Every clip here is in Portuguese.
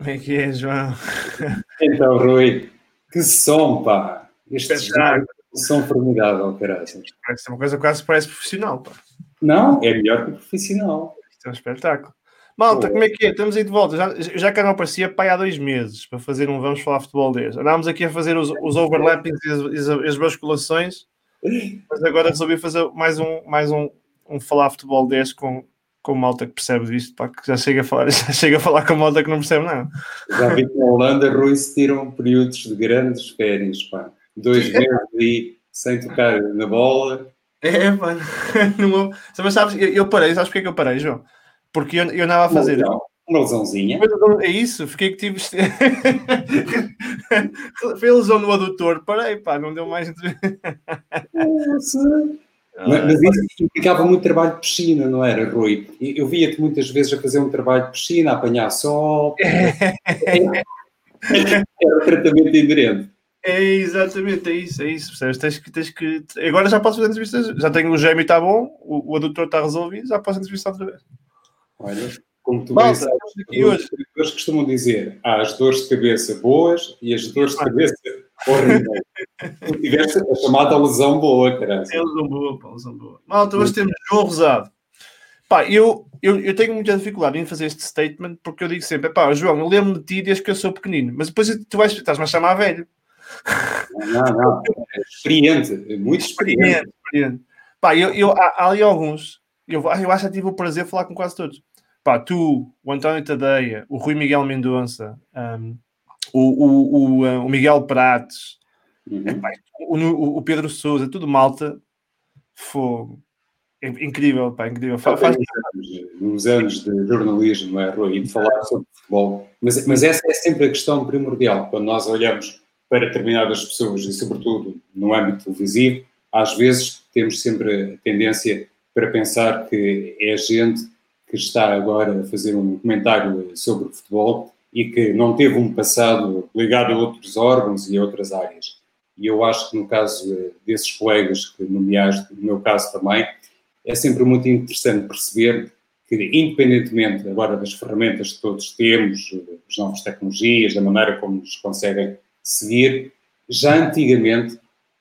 Como é que é, João? Então, Rui, que som, pá! Este som formidável, caralho. Parece uma coisa quase parece profissional, pá. Não, é melhor que profissional. Isto é um espetáculo. Malta, como é que é? Estamos aí de volta. Já, já que não aparecia pai há dois meses para fazer um Vamos Falar Futebol 10. Andámos aqui a fazer os, os overlappings e as, as, basculações, mas agora resolvi fazer mais um, mais um, um Falar Futebol 10 com, com malta que percebe disto, pá, que já chega a falar, já chega a falar com malta que não percebe nada. Já vi que na Holanda, Rui, se tiram períodos de grandes férias, pá. Dois meses aí sem tocar na bola. É, mano. Mas sabes, eu, eu parei, sabes porque é que eu parei, João? Porque eu, eu andava a fazer. Não, uma lesãozinha. É isso, fiquei que tive. Foi a lesão no adutor, parei, pá, não deu mais. Mas, mas isso implicava muito trabalho de piscina, não era, Rui? Eu via-te muitas vezes a fazer um trabalho de piscina, a apanhar sol. era o tratamento inerente. É exatamente, é isso, é isso, percebes? Tens que, tens que... Agora já posso fazer entrevistas, já tenho o gêmeo está bom, o, o adutor está resolvido, já posso entrevistar outra vez. Olha, como tu Malta, bem sabes, aqui hoje. os costumam dizer, há as dores de cabeça boas e as dores de cabeça horríveis. tu tiveste a chamada lesão boa, caralho. É lesão boa, pá, lesão boa. Malta, hoje temos João Rosado. Pá, eu, eu, eu tenho muita dificuldade em fazer este statement porque eu digo sempre, pá, João, eu lembro de ti desde que eu sou pequenino, mas depois tu vais, estás-me a chamar velho. Não, não, é experiente, muito experiente. experiente, experiente. Pá, eu, eu, há, há ali alguns, eu, eu acho que tive o prazer de falar com quase todos pá, tu, o António Tadeia, o Rui Miguel Mendonça, um, o, o, o, uh, o, Miguel Prates, uhum. o, o, Pedro Souza, tudo malta, fogo. É incrível, pá, incrível. Faz... Faz... Nos anos de jornalismo, é, Rui, e de falar sobre futebol, mas, mas essa é sempre a questão primordial, quando nós olhamos para determinadas pessoas e, sobretudo, no âmbito televisivo, às vezes temos sempre a tendência para pensar que é gente que está agora a fazer um comentário sobre o futebol e que não teve um passado ligado a outros órgãos e a outras áreas. E eu acho que no caso eh, desses colegas que nomeaste, no meu caso também, é sempre muito interessante perceber que, independentemente agora das ferramentas que todos temos, das novas tecnologias, da maneira como nos conseguem seguir, já antigamente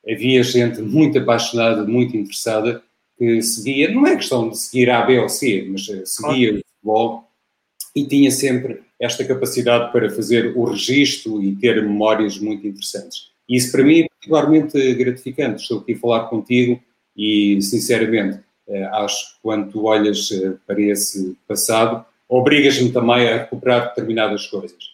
havia gente muito apaixonada, muito interessada que seguia, não é questão de seguir A, B ou C, mas eh, seguia o futebol e tinha sempre esta capacidade para fazer o registro e ter memórias muito interessantes. E isso para mim é particularmente gratificante. Estou aqui a falar contigo e, sinceramente, eh, acho que quando tu olhas eh, para esse passado, obrigas-me também a recuperar determinadas coisas.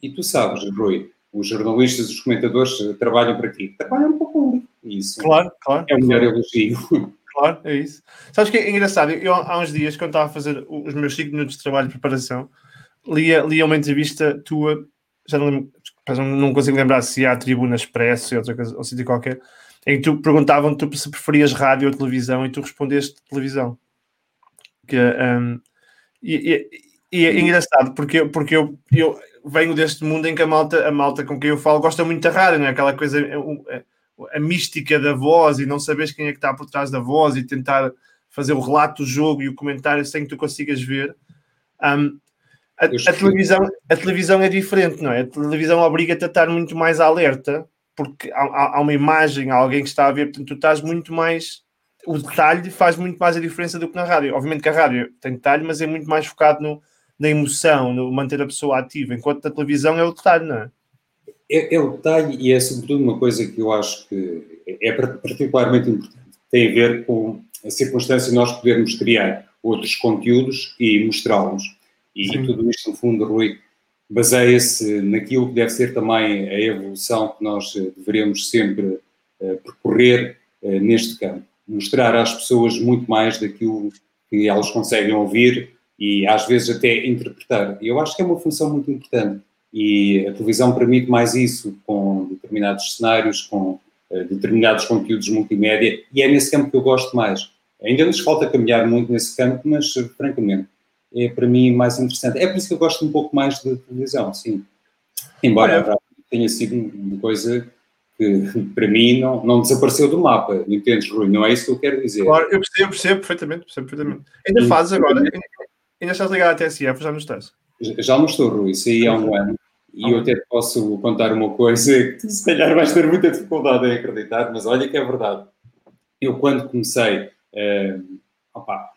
E tu sabes, Rui, os jornalistas, os comentadores trabalham para ti, trabalham para o público. Isso claro, claro, é o melhor elogio. Claro, é isso. Sabes que é engraçado? Eu, há uns dias, quando estava a fazer os meus 5 minutos de trabalho de preparação, lia, lia uma entrevista tua, já não, não consigo lembrar se há Tribuna Expresso ou outra coisa, ou sítio qualquer, em que tu perguntavam -te se preferias rádio ou televisão e tu respondeste televisão. Que, um, e, e, e, é engraçado porque, porque eu, eu venho deste mundo em que a malta, a malta com quem eu falo gosta muito da rádio, não é? Aquela coisa. É, é, a mística da voz e não saberes quem é que está por trás da voz e tentar fazer o relato do jogo e o comentário sem que tu consigas ver. Um, a, a, televisão, a televisão é diferente, não é? A televisão obriga-te a estar muito mais alerta porque há, há, uma imagem, há alguém que está a ver, portanto, tu estás muito mais. O detalhe faz muito mais a diferença do que na rádio. Obviamente que a rádio tem detalhe, mas é muito mais focado no, na emoção, no manter a pessoa ativa, enquanto a televisão é o detalhe, não é? É, o detalhe e é sobretudo uma coisa que eu acho que é particularmente importante. Tem a ver com a circunstância de nós podermos criar outros conteúdos e mostrá-los. E Sim. tudo isto, no fundo, Rui, baseia-se naquilo que deve ser também a evolução que nós eh, deveremos sempre uh, percorrer uh, neste campo. Mostrar às pessoas muito mais daquilo que elas conseguem ouvir e às vezes até interpretar. E eu acho que é uma função muito importante e a televisão permite mais isso com determinados cenários, com uh, determinados conteúdos multimédia, e é nesse campo que eu gosto mais. Ainda nos falta caminhar muito nesse campo, mas uh, francamente é para mim mais interessante. É por isso que eu gosto um pouco mais de televisão, sim. Embora Olha, tenha sido uma coisa que para mim não, não desapareceu do mapa, entendes, Rui? Não é isso que eu quero dizer. Claro, eu percebo, percebo perfeitamente, percebo perfeitamente. Ainda fazes agora, ainda estás ligado à TSF, já não estás? Já não estou, Rui, saí há um ano. E eu até posso contar uma coisa que se calhar vais ter muita dificuldade em acreditar, mas olha que é verdade. Eu, quando comecei, uh, opa,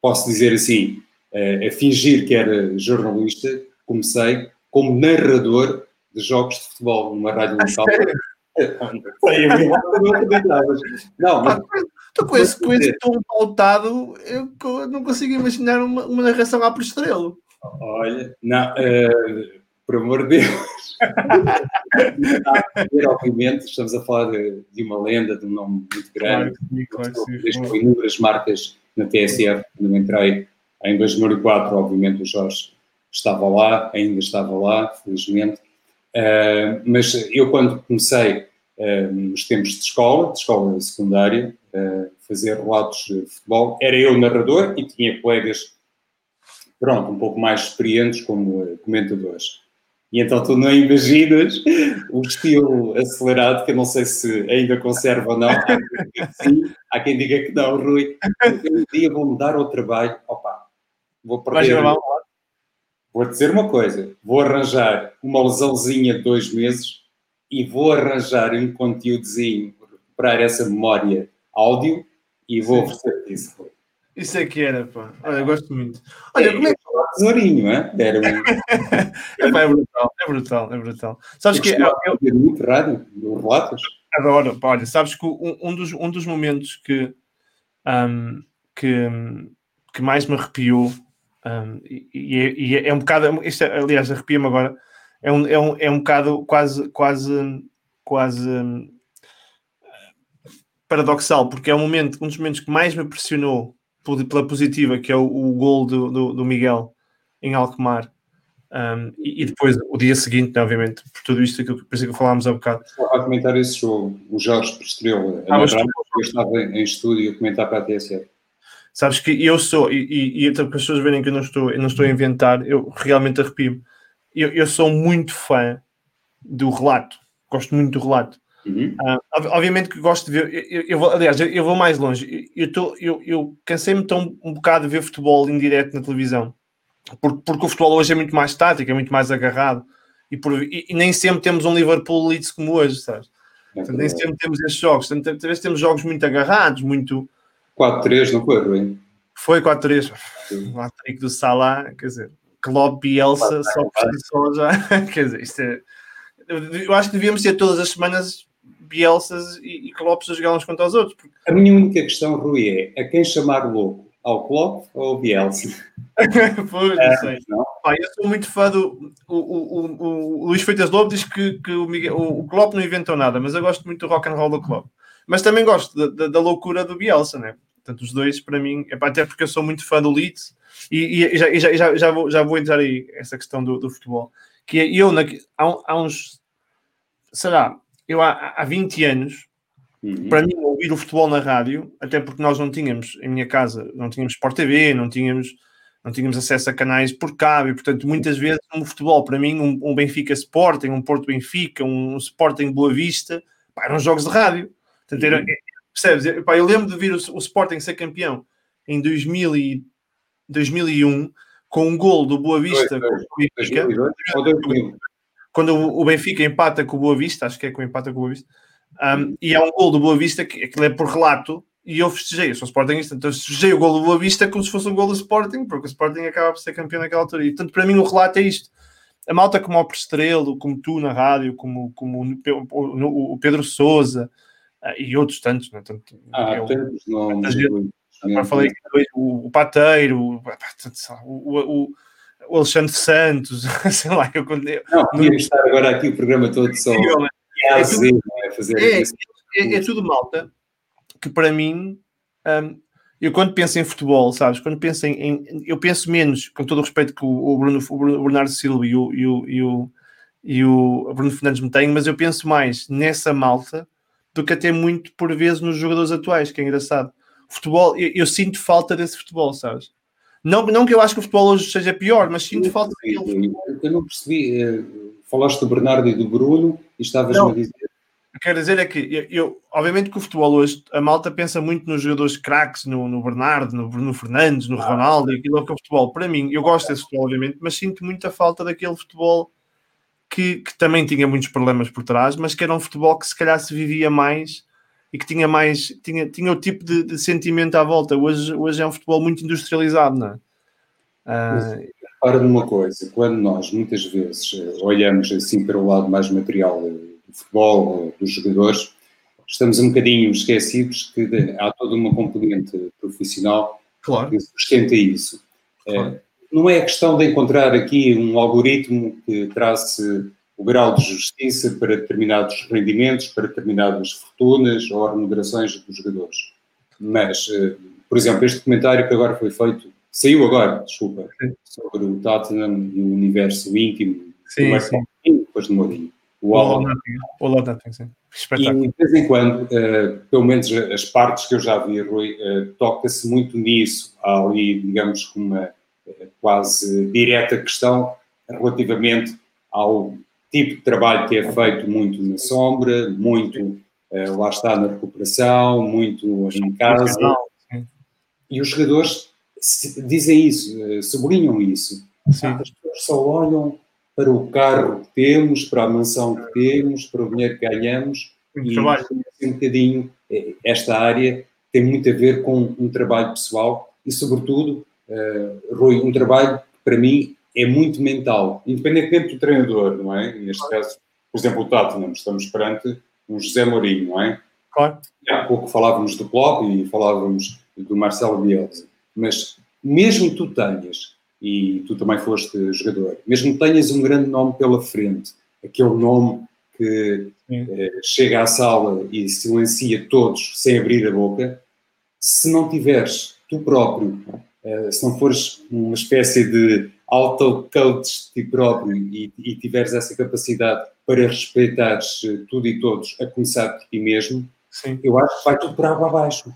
posso dizer assim, uh, a fingir que era jornalista, comecei como narrador de jogos de futebol numa rádio local. Não, mas, tu com esse, com esse tom pautado, eu não consigo imaginar uma, uma narração à por estrela. Olha, não, uh, por amor de Deus. obviamente, estamos a falar de, de, uma lenda, de um nome muito grande. Claro, claro, inúmeras marcas na TSF, quando eu entrei em 2004, obviamente o Jorge estava lá, ainda estava lá, felizmente. Uh, mas eu, quando comecei uh, nos tempos de escola, de escola secundária, uh, fazer relatos de futebol, era eu narrador e tinha colegas, pronto, um pouco mais experientes como comentadores. E então tu não imaginas o estilo acelerado, que eu não sei se ainda conserva ou não. Há quem diga que sim, há quem diga que não, Rui. Um dia vou mudar ao trabalho, opa, vou perder. Vou dizer uma coisa: vou arranjar uma lesãozinha de dois meses e vou arranjar um conteúdozinho, recuperar essa memória áudio e vou oferecer isso. Isso é que era, pá. Olha, eu gosto muito. Olha, é, como é que. Tesourinho, é? Era um... é, pá, é brutal, é brutal, é brutal. Sabes que. Eu, eu... muito rádio, relatos. Adoro, olha, sabes que um, um, dos, um dos momentos que, um, que, que mais me arrepiou um, e, e, é, é, um bocado, isto, é, aliás, arrepia-me agora, é um, é, um, é um bocado quase, quase, quase um, paradoxal, porque é um momento, um dos momentos que mais me pressionou pela positiva, que é o, o gol do, do, do Miguel em Alkmaar. Um, e, e, depois o dia seguinte, né, obviamente, por tudo isto que, por que falámos há bocado. A comentar esse jogo, o Jorge estreou, ah, eu estava em estúdio a comentar para a TSF. Sabes que eu sou, e, e, e para as pessoas verem que eu não estou, eu não estou a inventar, eu realmente arrepio-me. Eu, eu sou muito fã do relato, gosto muito do relato. Uhum. Uh, obviamente que gosto de ver, eu, eu vou, aliás, eu, eu, vou mais longe. Eu, tô, eu, eu cansei-me tão um bocado de ver futebol em direto na televisão, porque, porque o futebol hoje é muito mais tático, é muito mais agarrado, e, por, e, e nem sempre temos um Liverpool Leeds como hoje, sabes? É nem sempre temos esses jogos, talvez temos jogos muito agarrados, muito 4-3, não foi, Rui? Foi 4-3. O hat do Salah, quer dizer, Klopp Bielsa, só por si só já. quer dizer, isto é. Eu acho que devíamos ter todas as semanas Bielsas e, e Klopps a jogar uns contra os outros. Porque... A minha única questão, Rui, é a quem chamar louco? Ao Klopp ou ao Bielsa? pois, não sei. não? Ah, eu sou muito fã do. O, o, o, o Luís Feitas Lobo diz que, que o, Miguel, o, Klopp não inventou nada, mas eu gosto muito do rock and roll do Klopp. Mas também gosto da, da, da loucura do Bielsa, né? Portanto, os dois, para mim, é, até porque eu sou muito fã do Leeds e, e já, já, já, já, vou, já vou entrar aí essa questão do, do futebol. Que é, eu, na, há, há uns, será, eu há, há 20 anos, uhum. para mim, ouvir o futebol na rádio, até porque nós não tínhamos, em minha casa, não tínhamos Sport TV, não tínhamos, não tínhamos acesso a canais por cabo, e portanto, muitas vezes, um futebol, para mim, um, um Benfica Sporting, um Porto Benfica, um Sporting Boa Vista, pá, eram jogos de rádio. Portanto, era, uhum. percebes? Eu, pá, eu lembro de vir o, o, Sporting ser campeão em 2000 e, 2001 com um gol do Boa Vista dois, Benfica, quando o, Benfica empata com o Boa Vista, acho que é com empata com o Boa Vista, um, e há um gol do Boa Vista que aquilo é por relato e eu festejei, eu sou Sportingista, então festejei o gol do Boa Vista como se fosse um gol do Sporting, porque o Sporting acaba por ser campeão naquela altura. E portanto, para mim, o relato é isto a malta como o Prestrelo, como tu na rádio, como, como o, o Pedro Souza uh, e outros tantos, né? Tanto, ah, eu, tantos nomes. Falei o, o Pateiro, o, o, o, Alexandre Santos, sei lá. Eu, eu, não, podia estar agora aqui o programa todo só. É, é, tudo, é, é, é, tudo malta que para mim um, eu quando penso em futebol, sabes, quando penso em, em eu penso menos, com todo o respeito que o, o, Bruno, o Bernardo Silva e o, e o, e o, e o Bruno Fernandes me têm, mas eu penso mais nessa malta do que até muito por vezes nos jogadores atuais, que é engraçado. O futebol, eu, eu, sinto falta desse futebol, sabes? Não, não que eu acho que o futebol hoje seja pior, mas sinto falta daquele. Eu não percebi, eh, falaste do Bernardo e do Bruno e estavas-me a dizer quero dizer é que eu, eu, obviamente que o futebol hoje, a malta pensa muito nos jogadores craques, no, no Bernardo, no Bruno Fernandes, no ah, Ronaldo, e aquilo é que é o futebol. Para mim, eu gosto desse futebol, obviamente, mas sinto muita falta daquele futebol que, que, também tinha muitos problemas por trás, mas que era um futebol que se calhar se vivia mais e que tinha mais, tinha, tinha o tipo de, de sentimento à volta. Hoje, hoje é um futebol muito industrializado, não é? Uh... Para numa coisa, quando nós muitas vezes eh, olhamos assim para o lado mais material eh, do futebol, dos jogadores, estamos um bocadinho esquecidos que há toda uma componente profissional claro. que sustenta isso. Claro. Não é a questão de encontrar aqui um algoritmo que trace o grau de justiça para determinados rendimentos, para determinadas fortunas ou remunerações dos jogadores. Mas, por exemplo, este comentário que agora foi feito Saiu agora, desculpa, sobre o Tottenham e o universo íntimo sim, sim. depois de Mourinho. O All or Nothing, sim. Espetáculo. E de vez em quando, uh, pelo menos as partes que eu já vi, Rui, uh, toca-se muito nisso. Há ali, digamos, uma uh, quase direta questão relativamente ao tipo de trabalho que é feito muito na sombra, muito lá está na recuperação, muito em casa. E os jogadores dizem isso, eh, sublinham isso. Sim. As pessoas só olham para o carro que temos, para a mansão que temos, para o dinheiro que ganhamos e trabalho. um bocadinho eh, esta área tem muito a ver com um trabalho pessoal e, sobretudo, uh, Rui, um trabalho que para mim é muito mental, independentemente do treinador, não é? Neste caso, por exemplo, o Tottenham, estamos perante um José Mourinho, não é? Claro. Há pouco falávamos do Klopp e falávamos do Marcelo Bielsa. Mas mesmo tu tenhas, e tu também foste jogador, mesmo tenhas um grande nome pela frente, aquele nome que eh, chega à sala e silencia todos sem abrir a boca, se não tiveres tu próprio, eh, se não fores uma espécie de auto-coach de ti próprio e, e tiveres essa capacidade para respeitares eh, tudo e todos, a começar por ti mesmo, Sim. eu acho que vai tudo para água abaixo.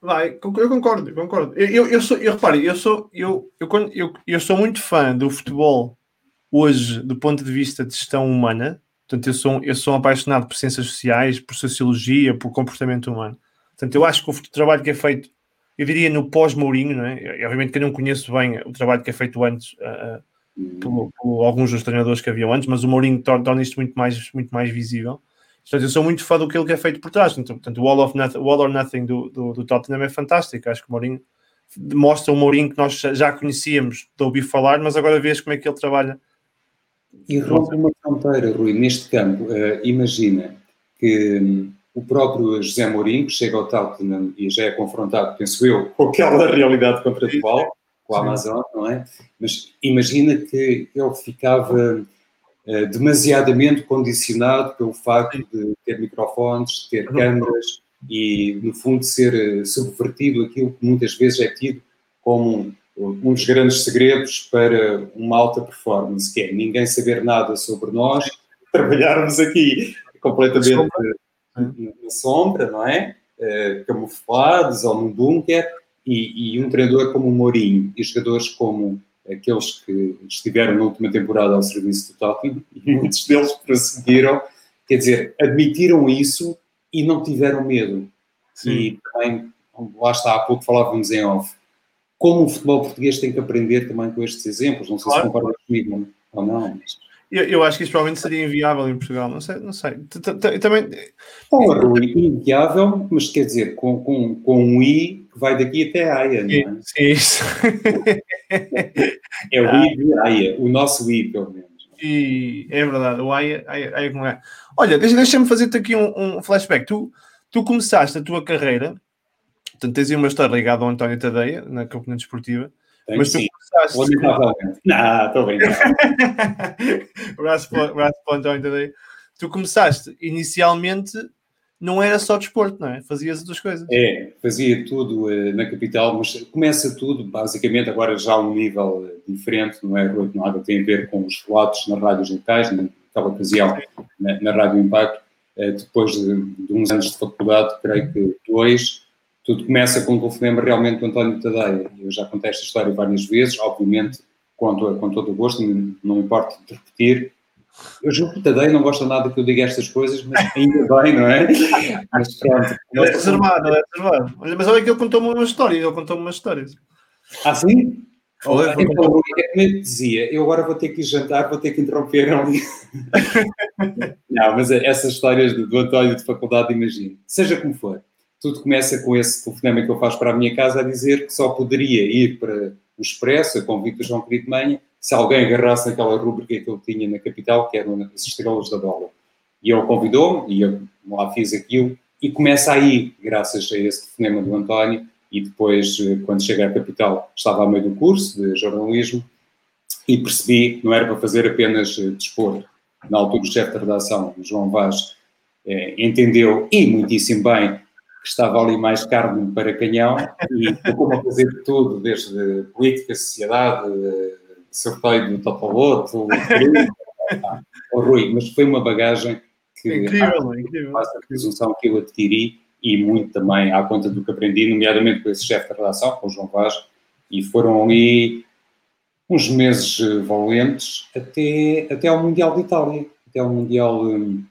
Vai, eu concordo, concordo. Eu, eu, eu sou, eu repare, eu sou, eu, eu, eu, eu sou muito fã do futebol hoje do ponto de vista de gestão humana. Portanto, eu sou, eu sou apaixonado por ciências sociais, por sociologia, por comportamento humano. Portanto, eu acho que o trabalho que é feito, eu diria no pós-Mourinho, não é? Obviamente que eu não conheço bem o trabalho que é feito antes uh, por, por, alguns dos treinadores que haviam antes, mas o Mourinho torna, isto muito mais, muito mais visível. Portanto, eu sou muito fã do que ele é feito por trás. Então, portanto, o All, of nothing, All or Nothing do, do, do, Tottenham é fantástico. Acho que o Mourinho mostra o Mourinho que nós já conhecíamos de ouvir falar, mas agora vês como é que ele trabalha. E rompe uma fronteira, Rui, neste campo. Uh, imagina que um, o próprio José Mourinho chega ao Tottenham e já é confrontado, penso eu, com aquela realidade contratual, com a Amazon, não é? Mas imagina que ele ficava eh, demasiadamente condicionado pelo facto de ter microfones, ter câmaras e, no fundo, ser eh, subvertido aquilo que muitas vezes é tido como um dos grandes segredos para uma alta performance, que é ninguém saber nada sobre nós, trabalharmos aqui completamente na sombra, não é? Uh, camuflados ou num bunker, e, e, um treinador como o Mourinho e jogadores como aqueles que estiveram na última temporada ao serviço do Tottenham, e muitos deles prosseguiram, quer dizer, admitiram isso e não tiveram medo. Sim. E também, lá está, há pouco falávamos em off, como o futebol português tem que aprender também com estes exemplos, não sei claro. se concordas comigo ou não. Mas... Eu, eu, acho que isso provavelmente seria inviável em Portugal, não sei, não sei. Também... Bom, inviável, mas quer dizer, com, com, com um I que vai daqui até a Haia, não é? Sim, isso. é o I de Haia, o nosso I, pelo menos. E é verdade, o Haia, Haia, Haia como é. Olha, deixa-me fazer-te aqui um, um, flashback. Tu, tu começaste a tua carreira, portanto, tens aí uma história ligada ao António Tadeia, na componente esportiva, tem mas tu começaste. Não, estou bem. braço para o António Tadeia. Tu começaste inicialmente não era só desporto, não é? Fazias outras coisas. É, fazia tudo uh, na capital, mas começa tudo, basicamente, agora já a um nível uh, diferente, não é? Nada tem a ver com os relatos nas rádios locais, naquela ocasião, na, na Rádio Impacto. Uh, depois de, de, uns anos de faculdade, creio que dois, tudo começa com um telefonema realmente do António Tadeia. Eu já contei esta história várias vezes, obviamente, com, com todo o gosto, não, não importa de repetir. Eu juro que Tadei não gosta nada que eu diga estas coisas, mas ainda bem, não é? Mas pronto. Ele é reservado, ele é reservado. Mas olha que ele contou-me uma história, ele contou-me uma história. Ah, sim? Foi. Então, é como eu te dizia, eu agora vou ter que ir jantar, vou ter que interromper ali. não, mas essas histórias do, do António de faculdade, imagino. Seja como for, tudo começa com esse telefonema que eu faço para a minha casa a dizer que só poderia ir para o Expresso, a convite do João Querido Manha, se alguém agarrasse naquela rubrica que ele tinha na capital, que eram as estrelas da bola. E ele convidou-me, e eu lá fiz aquilo, e começa aí, graças a esse telefonema do António, e depois, eh, quando cheguei à capital, estava a meio do curso de jornalismo, e percebi que não era para fazer apenas eh, desporto. Na altura, o chefe de redação, João Vaz, eh, entendeu, e muitíssimo bem, que estava ali mais carne para canhão, e como a fazer tudo, desde política, sociedade, sorteio do Totoloto, o Rui, mas foi uma bagagem que incrível, ah, incrível. faço a presunção que eu adquiri e muito também à conta do que aprendi, nomeadamente com esse chefe de redação, com o João Vaz, e foram ali uns meses eh, valentes até, até ao Mundial de Itália, até ao Mundial um,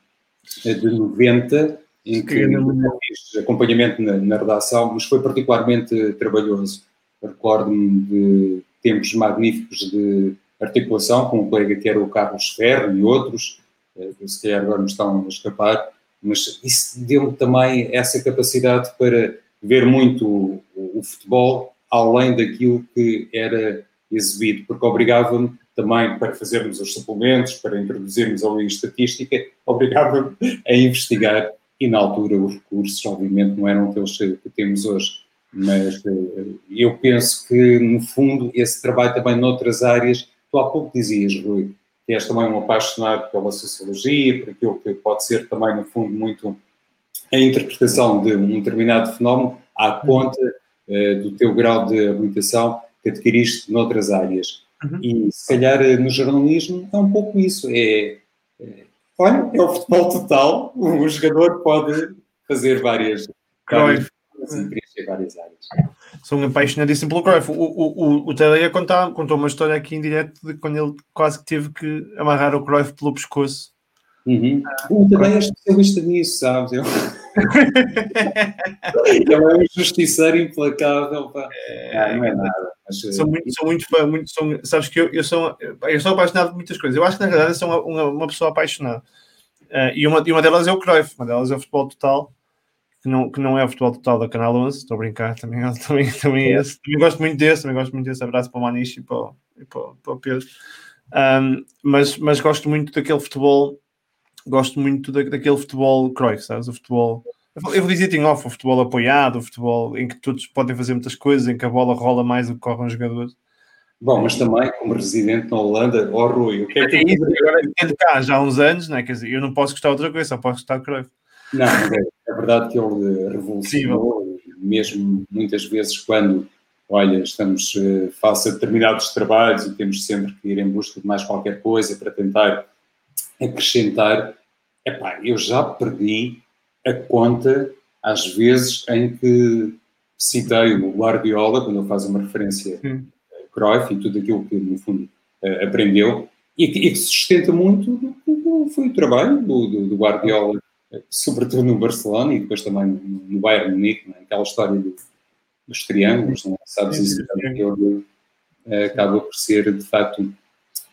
de 90, em que fiz acompanhamento na, na, redação, mas foi particularmente trabalhoso. Recordo-me de tempos magníficos de articulação com um colega que era o Carlos Ferro e outros, eh, que se calhar agora me estão a escapar, mas isso deu-me também essa capacidade para ver muito o, o, futebol além daquilo que era exibido, porque obrigava-me também para fazermos os suplementos, para introduzirmos ali estatística, obrigava-me a investigar e na altura os recursos obviamente não eram aqueles que temos hoje mas eh, eu penso que, no fundo, esse trabalho também noutras áreas, tu há pouco dizias, Rui, que és também um apaixonado pela sociologia, por aquilo que pode ser também, no fundo, muito a interpretação de um determinado fenómeno à conta uh, do teu grau de habilitação que adquiriste noutras áreas. Uhum. E, se calhar, no jornalismo é um pouco isso, é olha, é o futebol total, o jogador pode fazer várias, várias várias áreas. Sou um apaixonadíssimo pelo Cruyff. O, o, o, o Tadeia contou, contou uma história aqui em direto de quando ele quase que teve que amarrar o Cruyff pelo pescoço. Uhum. Ah, o Tadeia é especialista nisso, sabes? Eu... é um justiceiro implacável. Pá. É, ah, não é nada. Mas, sou muito, sou muito fã, muito, sou, sabes que eu, eu, sou, eu sou apaixonado por muitas coisas. Eu acho que na realidade sou uma, uma, uma pessoa apaixonada. Uh, e, uma, e uma delas é o Cruyff, uma delas é o futebol total que não, que não é o futebol total da Canal 11, estou a brincar, também, também, também é esse. Também gosto muito desse, também gosto muito desse. Abraço para o Maniche e para, o, e para, para o Pedro. Um, mas, mas gosto muito daquele futebol, gosto muito da, daquele futebol Cruyff, sabes? O futebol. Eu vou dizer em off, o futebol apoiado, o futebol em que todos podem fazer muitas coisas, em que a bola rola mais do que corre um jogador. Bom, mas também como residente na Holanda, ó oh, Rui, o que é que é isso? Agora de cá já há uns anos, né? quer dizer, eu não posso gostar de outra coisa, só posso gostar de Cruyff. Não, é, é verdade que ele revolucionou, mesmo muitas vezes quando, olha, estamos uh, face a determinados trabalhos e temos sempre que ir em busca de mais qualquer coisa para tentar acrescentar. Epá, eu já perdi a conta às vezes em que citei o Guardiola, quando ele faz uma referência a Cruyff e tudo aquilo que, no fundo, uh, aprendeu, e que, e que, sustenta muito foi o trabalho do, do, do Guardiola sobretudo no Barcelona e depois também no Bayern Munique, né? aquela história do, dos triângulos, não é? sabes isso, ele, eh, acaba por ser de facto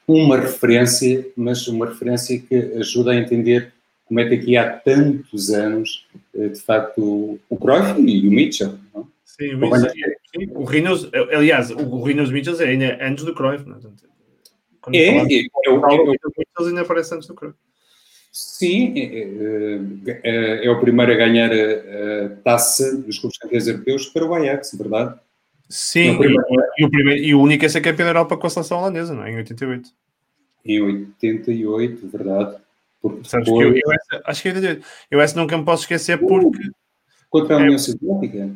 uma referência, mas uma referência que ajuda a entender como é que aqui há tantos anos, eh, de facto, o Cruyff e o Mitchell. Não? Sim, o, Mitchell, sim, o Reynolds, aliás, o Reynolds Mitchell é ainda antes do Cruyff. Não? Quando é, é, é, é, o, é, o, Mitchell ainda aparece antes do Cruyff. Sim, é, é, é, é, o primeiro a ganhar a, a taça dos clubes campeões europeus para o Ajax, verdade? Sim, e, e, o primeiro, e o único a ser campeão da Europa com a seleção holandesa, não é? Em 88. Em 88, verdade. Porque Sabes depois... que eu, eu essa, acho que é 88. Eu essa nunca me posso esquecer porque. Contra a União Soviética?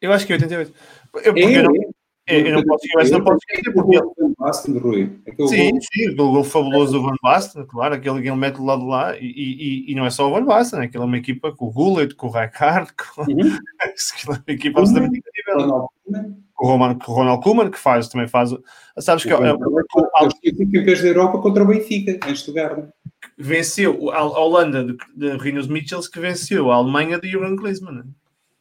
Eu acho que é 88. Eu, porque é, eu, não, é, eu não posso, eu não posso esquecer porque ele. Van Basten, Rui. Sim, gol. sim, o gol fabuloso do Van Basten, claro, aquele que ele mete do lado de lá, e, e, e não é só o Van Basten, aquilo é uma equipa com o Gullit, com o Rijkaard, com, uhum. é uma equipa absolutamente incrível. Com o, Roman, com o Ronald Koeman, que faz, também faz. Sabes que. É, é, campeões da Europa contra o Benfica, em Stuttgart. venceu a Holanda de, de Rinos Mitchells, que venceu a Alemanha de Jürgen Klinsmann.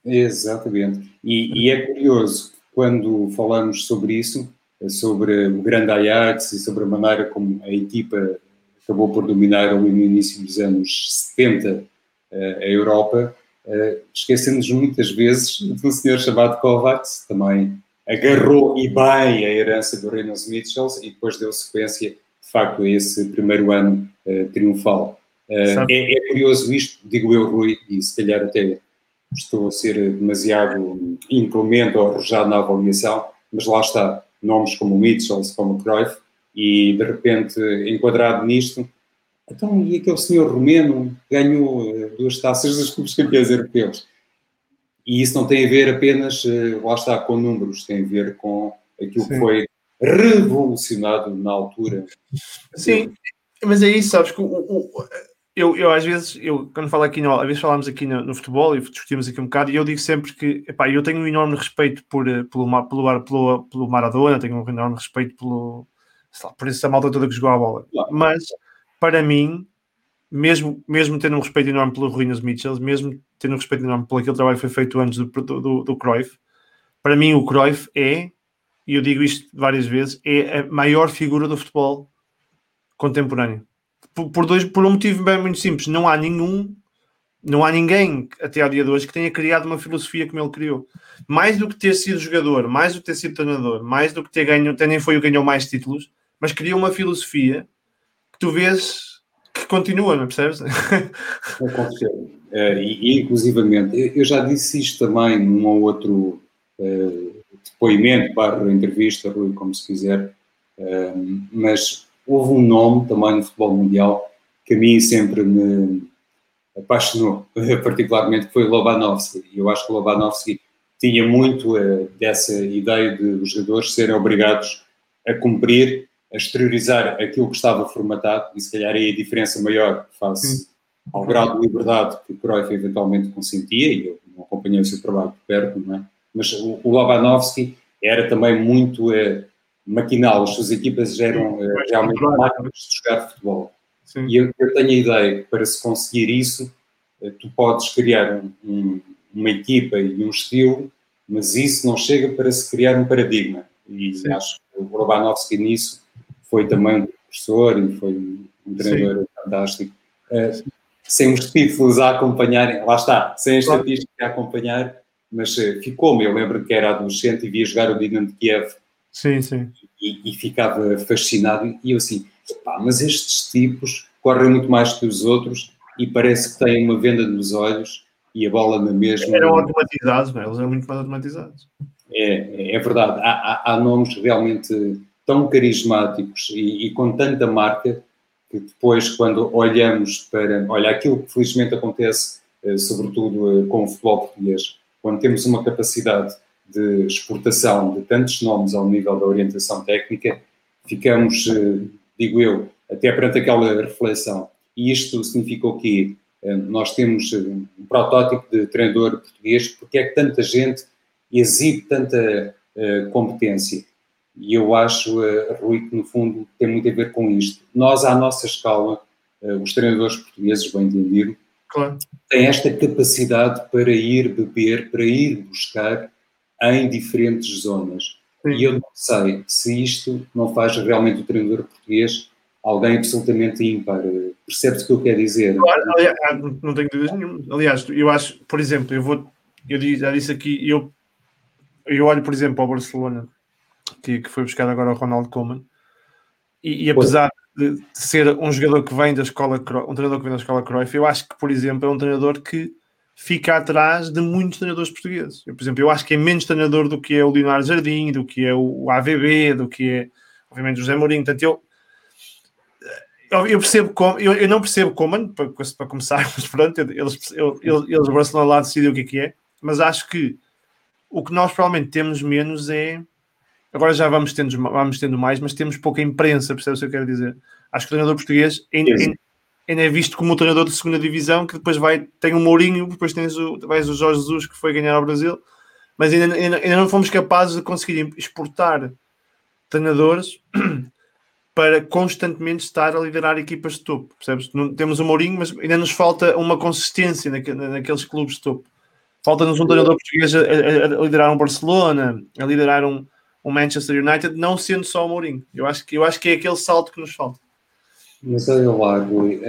Exatamente. E, e, é curioso, quando falamos sobre isso, sobre o grande Ajax e sobre a maneira como a equipa acabou por dominar ali no início dos anos 70 eh, a Europa, eh, esquecemos muitas vezes de um senhor chamado Kovacs, também agarrou e bem a herança do Reynolds Mitchells e depois deu sequência, de facto, a esse primeiro ano uh, triunfal. É, é, curioso isto, digo eu, Rui, e se calhar até estou a ser demasiado inclemente ou arrojado na avaliação, mas lá está, nomes como Mitchells, como Cruyff, e de repente enquadrado nisto, então e aquele senhor romeno ganhou uh, duas taças dos clubes campeões europeus. E isso não tem a ver apenas, uh, lá está, com números, tem a ver com aquilo Sim. que foi revolucionado na altura. Sim, mas é isso, sabes que o, o, eu, eu às vezes, eu, quando falo aqui, no, às vezes falamos aqui no, no, futebol e discutimos aqui um bocado, e eu digo sempre que epá, eu tenho um enorme respeito por, eh, pelo, pelo, pelo, pelo Maradona, tenho um enorme respeito pelo, lá, por essa malta toda que jogou a bola. Claro. Mas, para mim, mesmo, mesmo tendo um respeito enorme pelo Ruínas Mitchell, mesmo tendo um respeito enorme pelo aquele trabalho que foi feito antes do, do, do Cruyff, para mim o Cruyff é, e eu digo isto várias vezes, é a maior figura do futebol contemporâneo por, por, dois, por um motivo bem muito simples. Não há nenhum, não há ninguém até ao dia de hoje que tenha criado uma filosofia como ele criou. Mais do que ter sido jogador, mais do que ter sido treinador, mais do que ter ganho, até nem foi o que ganhou mais títulos, mas criou uma filosofia que tu vês que continua, não percebes? É, e, inclusivamente, eu já disse isto também num ou outro uh, depoimento, barra entrevista, Rui, como se quiser, uh, mas houve um nome também no futebol mundial que a mim sempre me apaixonou, particularmente, que foi Lobanovski. E eu acho que Lobanovski tinha muito uh, dessa ideia de os jogadores serem obrigados a cumprir, a exteriorizar aquilo que estava formatado, e se calhar aí a diferença maior face ao grau de liberdade que o Cruyff eventualmente consentia, e eu não acompanhei o seu trabalho de perto, não é? mas o, o Lobanovski era também muito uh, maquinal, as suas equipas eram uh, realmente máquinas de jogar futebol. Sim. E eu, eu, tenho a ideia que para se conseguir isso, uh, tu podes criar um, um, uma equipa e um estilo, mas isso não chega para se criar um paradigma. E Sim. acho que o Robanovski nisso foi também um professor e foi um treinador Sim. fantástico. Uh, sem os títulos a acompanharem, lá está, sem a estatística a acompanhar, mas ficou-me. Eu lembro que era adolescente e via jogar o Dinamo de Kiev Sim, sim. E, e ficava fascinado. E eu assim, pá, mas estes tipos correm muito mais que os outros e parece que têm uma venda nos olhos e a bola na mesma. Eram automatizados, não é? eles eram muito mais automatizados. É, é verdade. Há, há, há nomes realmente tão carismáticos e, e, com tanta marca que depois, quando olhamos para. Olha, aquilo que felizmente acontece, eh, sobretudo eh, com o futebol português, quando temos uma capacidade de exportação de tantos nomes ao nível da orientação técnica, ficamos, eh, digo eu, até perante aquela reflexão. E isto significou que eh, nós temos eh, um protótipo de treinador português, porque é que tanta gente exibe tanta competência. E eu acho, Rui, que no fundo tem muito a ver com isto. Nós, à nossa escala, os treinadores portugueses, bem entendido, claro. têm esta capacidade para ir beber, para ir buscar em diferentes zonas. Sim. E eu não sei se isto não faz realmente o treinador português alguém absolutamente ímpar. Percebe-se o que eu quero dizer? Claro, aliás, ah, não tenho dúvidas nenhuma. Aliás, eu acho, por exemplo, eu vou, eu já disse aqui, eu, eu olho, por exemplo, ao Barcelona, que, que foi buscar agora o Ronaldo Koeman, e, e apesar de, de, ser um jogador que vem da escola, um treinador que vem da escola Cruyff, eu acho que, por exemplo, é um treinador que fica atrás de muitos treinadores portugueses. Eu, por exemplo, eu acho que é menos treinador do que é o Leonardo Jardim, do que é o AVB, do que é, obviamente, o José Mourinho. Portanto, eu, eu percebo como, eu, eu não percebo como, para, para começar, mas pronto, eles, eles, eles o Barcelona lá decidiram o que é que é, mas acho que o que nós provavelmente temos menos é. Agora já vamos tendo, vamos tendo mais, mas temos pouca imprensa, percebe o que eu quero dizer? Acho que o treinador português ainda, ainda é visto como um treinador de segunda divisão que depois vai, tem o Mourinho, depois tens o, vais o Jorge Jesus que foi ganhar ao Brasil, mas ainda, ainda, ainda não fomos capazes de conseguir exportar treinadores para constantemente estar a liderar equipas de topo. Percebes? Não, temos o Mourinho, mas ainda nos falta uma consistência naque, naqueles clubes de topo. Falta-nos um treinador português a, a, a, liderar um Barcelona, a liderar um, um Manchester United, não sendo só o Mourinho. Eu acho, que, eu acho que é aquele salto que nos falta. Mas olha lá, Rui,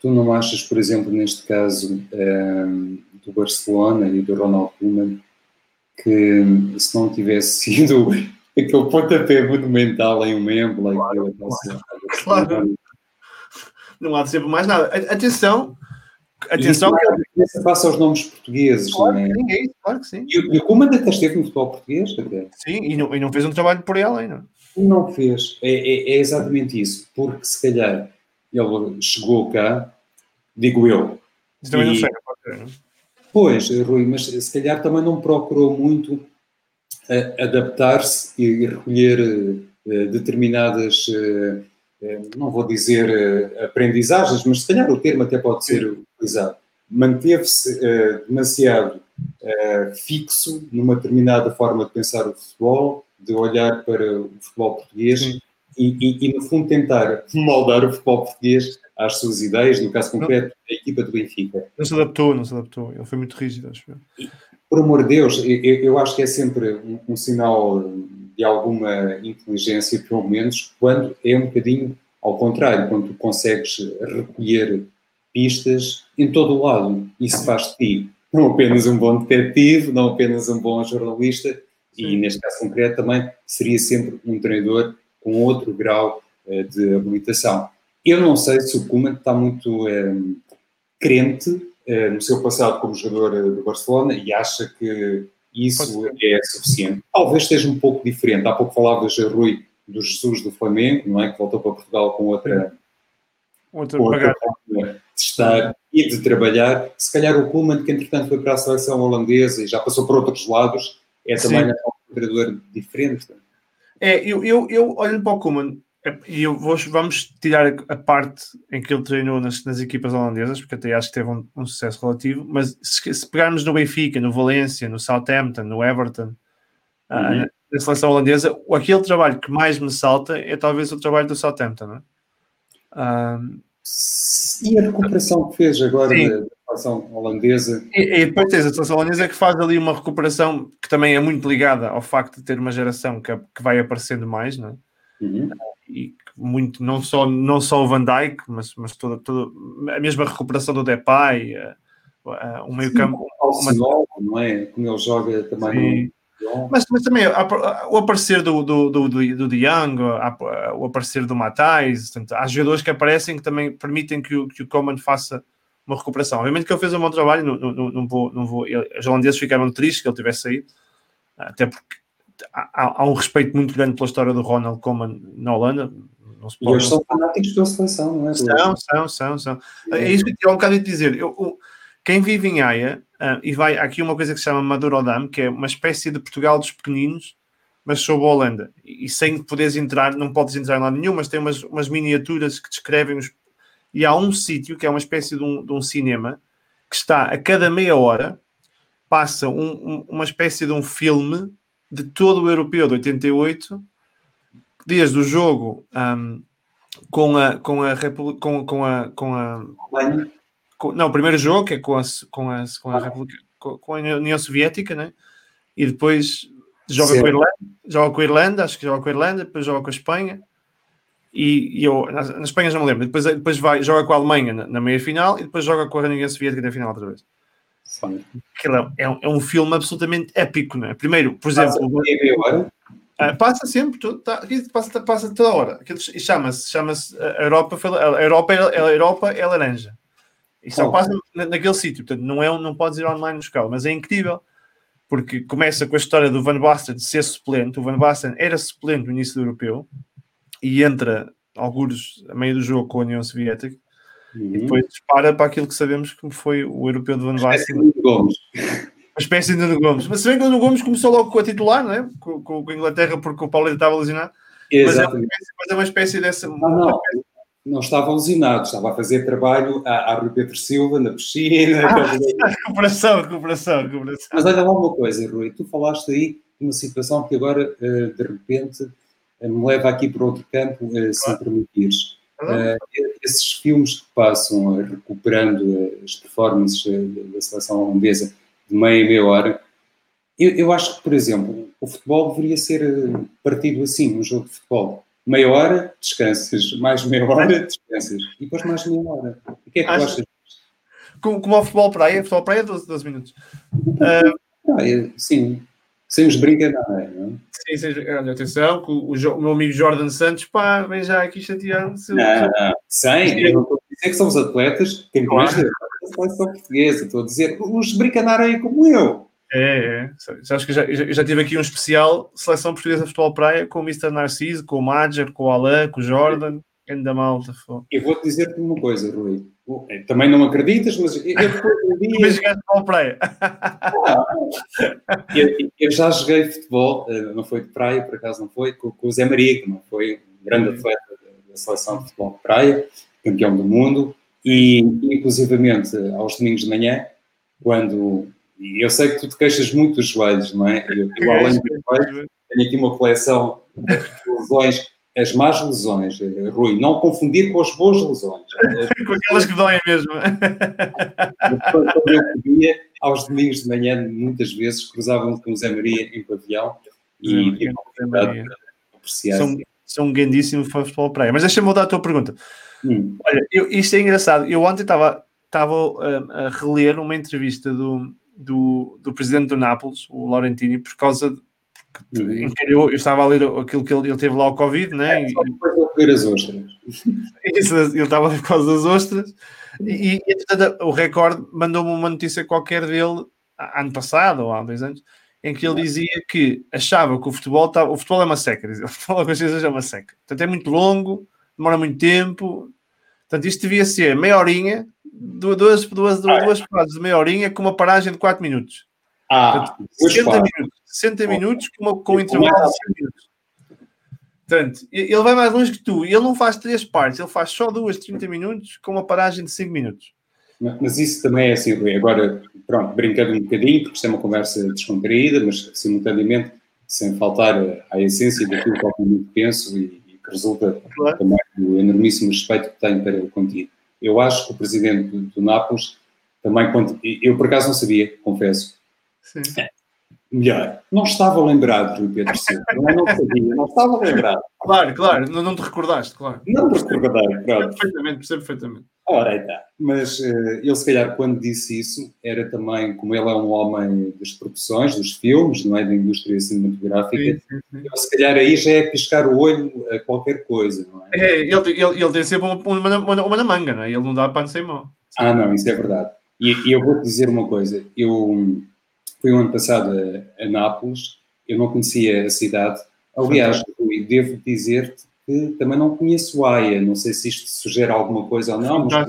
tu não achas, por exemplo, neste caso uh, do Barcelona e do Ronald Koeman, que se não tivesse sido aquele pontapé monumental em um membro, claro, claro. claro. não há de ser mais nada. Atenção, atenção. E isso passa aos nomes portugueses, claro, não é? Sim, é isso, claro que sim. E, o Koeman até esteve no futebol português, até. Sim, e não, e não fez um trabalho por ele ainda. Não fez. É, é, é, exatamente isso. Porque se calhar ele chegou cá, digo eu. Também e, não sei, não é? Pois, Rui, mas se calhar também não procurou muito uh, adaptar-se e recolher uh, determinadas, uh, não vou dizer aprendizagens, mas se calhar o termo até pode ser utilizado. Manteve-se demasiado fixo numa determinada forma de pensar o futebol, de olhar para o futebol português e, e, e, no fundo, tentar moldar o futebol português às suas ideias, no caso concreto, a equipa do Benfica. Não se adaptou, não se adaptou. Ele foi muito rígido, acho eu. Por amor de Deus, eu, eu acho que é sempre um, um, sinal de alguma inteligência, pelo menos, quando é um bocadinho ao contrário, quando tu consegues recolher pistas em todo o lado. Isso faz de ti não apenas um bom detetive, não apenas um bom jornalista, e neste caso concreto também seria sempre um treinador com outro grau uh, de habilitação. Eu não sei se o Koeman está muito um, eh, crente uh, no seu passado como jogador do Barcelona e acha que isso é suficiente. Talvez esteja um pouco diferente. Há pouco falavas, Rui, do Jesus do Flamengo, não é? Que voltou para Portugal com outra, outra, outra forma de estar e de trabalhar. Se calhar o Koeman, que entretanto foi para a seleção holandesa e já passou por outros lados, é também um treinador diferente. É, eu, eu, eu olho para o Koeman e eu vou, vamos tirar a parte em que ele treinou nas, nas equipas holandesas, porque até acho que teve um, um sucesso relativo, mas se, se, pegarmos no Benfica, no Valência, no Southampton, no Everton, ah, uhum. uh, na seleção holandesa, aquele trabalho que mais me salta é talvez o trabalho do Southampton, não é? Uh, e a recuperação que fez agora da seleção holandesa? E, e, depois tens a seleção holandesa que faz ali uma recuperação que também é muito ligada ao facto de ter uma geração que, que vai aparecendo mais, não é? Uhum. E muito, não só, não só o Van Dijk, mas, mas toda, toda a mesma recuperação do Depay, uh, uh, um meio campo. Uma... não é? Como ele joga também. Mas, mas também o aparecer do, do, do, do, do Young, o aparecer do Matais, há jogadores que aparecem que também permitem que o, que o Coman faça uma recuperação. Obviamente que ele fez um bom trabalho, não, não, não vou, não vou, os holandeses ficaram tristes que ele tivesse saído, até porque há, há um respeito muito grande pela história do Ronald Koeman na Holanda. E eles são fanáticos pela seleção, não é? São, são, são, são. É isso que eu um bocado de dizer. Eu, quem vive em Haia, uh, e vai aqui uma coisa que se chama Madurodam, que é uma espécie de Portugal dos pequeninos, mas sob a Holanda. E, sem poderes entrar, não podes entrar em lado nenhum, mas tem umas, umas miniaturas que descrevem os. E há um sítio que é uma espécie de um, de um cinema que está a cada meia hora, passa um, um, uma espécie de um filme de todo o europeu de 88, desde o jogo um, com a com a República com, com a com a com, não, o primeiro jogo que é com a com a, com a República com, com a União Soviética, né? E depois joga Sim. com a Irlanda, joga com a Irlanda, acho que joga com a Irlanda, depois joga com a Espanha. E, e eu, na, na, Espanha já me lembro, depois, depois vai, joga com a Alemanha na, na meia final e depois joga com a União Soviética na final outra vez. Aquilo é, é, um filme absolutamente épico, não é? Primeiro, por exemplo. Passa, uh, passa sempre, tá, passa, passa toda hora. Chama-se chama a Europa, a Europa, é, a Europa é laranja. E só passa naquele sítio, portanto, não, é, não podes ir online buscar, mas é incrível porque começa com a história do Van Basten ser suplente. O Van Basten era suplente no início do europeu e entra alguns a meio do jogo com a União Soviética Uhum. E depois dispara para aquilo que sabemos que foi o europeu de Van Basten. Uma espécie de Nuno Gomes. Mas se bem que o Nuno Gomes começou logo com a titular, não é? Com, com, com a Inglaterra, porque o Paulo estava lesionado. Mas é, espécie, mas é, uma espécie dessa. Não, não, não estava lesionado, estava a fazer trabalho a, a Rui Pedro Silva na piscina. Ah, recuperação, recuperação, recuperação. Mas olha lá uma coisa, Rui, tu falaste aí de uma situação que agora, eh, de repente, me leva aqui para outro campo, se me permitires. Uh, esses filmes que passam recuperando as performances da seleção holandesa de meia meia hora, eu, eu, acho que, por exemplo, o futebol deveria ser partido assim, um jogo de futebol. Meia hora, descansas, mais meia hora, descansas, e depois mais meia hora. O que é que acho... achas? Como, como ao futebol praia, futebol praia 12, 12 minutos. Uh... sim, sem os brincadeira, não é? Sim, sim, olha, atenção, que o, o, meu amigo Jordan Santos, pá, vem já aqui chateado. Não, não, sem, eu não estou a dizer que são os atletas que claro. da seleção portuguesa, estou a dizer os brincadeira como eu. É, é. Sabes que já, já, já tive aqui um especial seleção portuguesa de futebol praia com o Mr. Narciso, com o Madger, com o Alain, com o Jordan, ainda malta. Eu vou-te dizer-te uma coisa, Rui. É, também não acreditas, mas eu depois um dia... Mas jogaste futebol praia. Ah, eu, eu, já joguei futebol, eh, não foi de praia, por acaso não foi, com, com o Zé Maria, que não foi um grande uhum. atleta da seleção de futebol de praia, campeão do mundo, e inclusivamente aos domingos de manhã, quando. E eu sei que tu te queixas muito dos joelhos, não é? Eu, eu além dos joelhos, tenho aqui uma coleção de lesões as más lesões, Rui, não confundir com as boas lesões. com aquelas que doem mesmo. Eu podia, aos domingos de manhã, muitas vezes cruzavam com o Zé Maria em pavilhão e tinha apreciar. São, são um grandíssimo fã de futebol praia. Mas deixa-me voltar à tua pergunta. Hum. Olha, eu, isto é engraçado. Eu ontem estava, a, a reler uma entrevista do, do, do presidente do Nápoles, o Laurentini, por causa de Uhum. eu estava a ler aquilo que ele, ele teve lá o Covid, né? É, só depois de as ostras. Isso, ele estava por causa das ostras. E, e o Record mandou-me uma notícia qualquer dele, ano passado ou há dois anos, em que ele dizia que achava que o futebol, tá, o futebol é uma seca, o futebol é uma seca. Portanto, é muito longo, demora muito tempo. Portanto, isto devia ser meia horinha, duas, duas, duas, duas frases de meia horinha com uma paragem de 4 minutos. Ah, Portanto, 60 minutos, 60 minutos com, com um intervalo de 5 minutos. Portanto, ele vai mais longe que tu. Ele não faz três partes, ele faz só duas 30 minutos com uma paragem de 5 minutos. Mas isso também é assim, Rui. Agora, pronto, brincando um bocadinho, porque isto é uma conversa descontraída, mas simultaneamente sem faltar à essência daquilo que eu penso e, e que resulta claro. também do enormíssimo respeito que tenho para ele contigo. Eu acho que o presidente do, do Nápoles também, eu por acaso não sabia, confesso, Sim. Melhor, não estava lembrado, Rui Pedro Silva. Não, não sabia, não estava lembrado. Claro, claro, não, não te recordaste, claro. Não te recordei, pronto. Perfeitamente, percebo perfeitamente. Ora, então. Mas uh, ele, se calhar, quando disse isso, era também, como ele é um homem das produções, dos filmes, não é? Da indústria cinematográfica, sim, sim, sim. Se calhar aí já é piscar o olho a qualquer coisa, não é? É, ele, ele, ele tem sempre uma, uma, uma, uma na manga, não é? Ele não dá pano sem mão. Ah, não, isso é verdade. E, e eu vou-te dizer uma coisa. Eu Fui o ano passado a, a Nápoles, eu não conhecia a cidade. Aliás, Rui, devo dizer-te que também não conheço Haia. Não sei se isto sugere alguma coisa ou não. Mas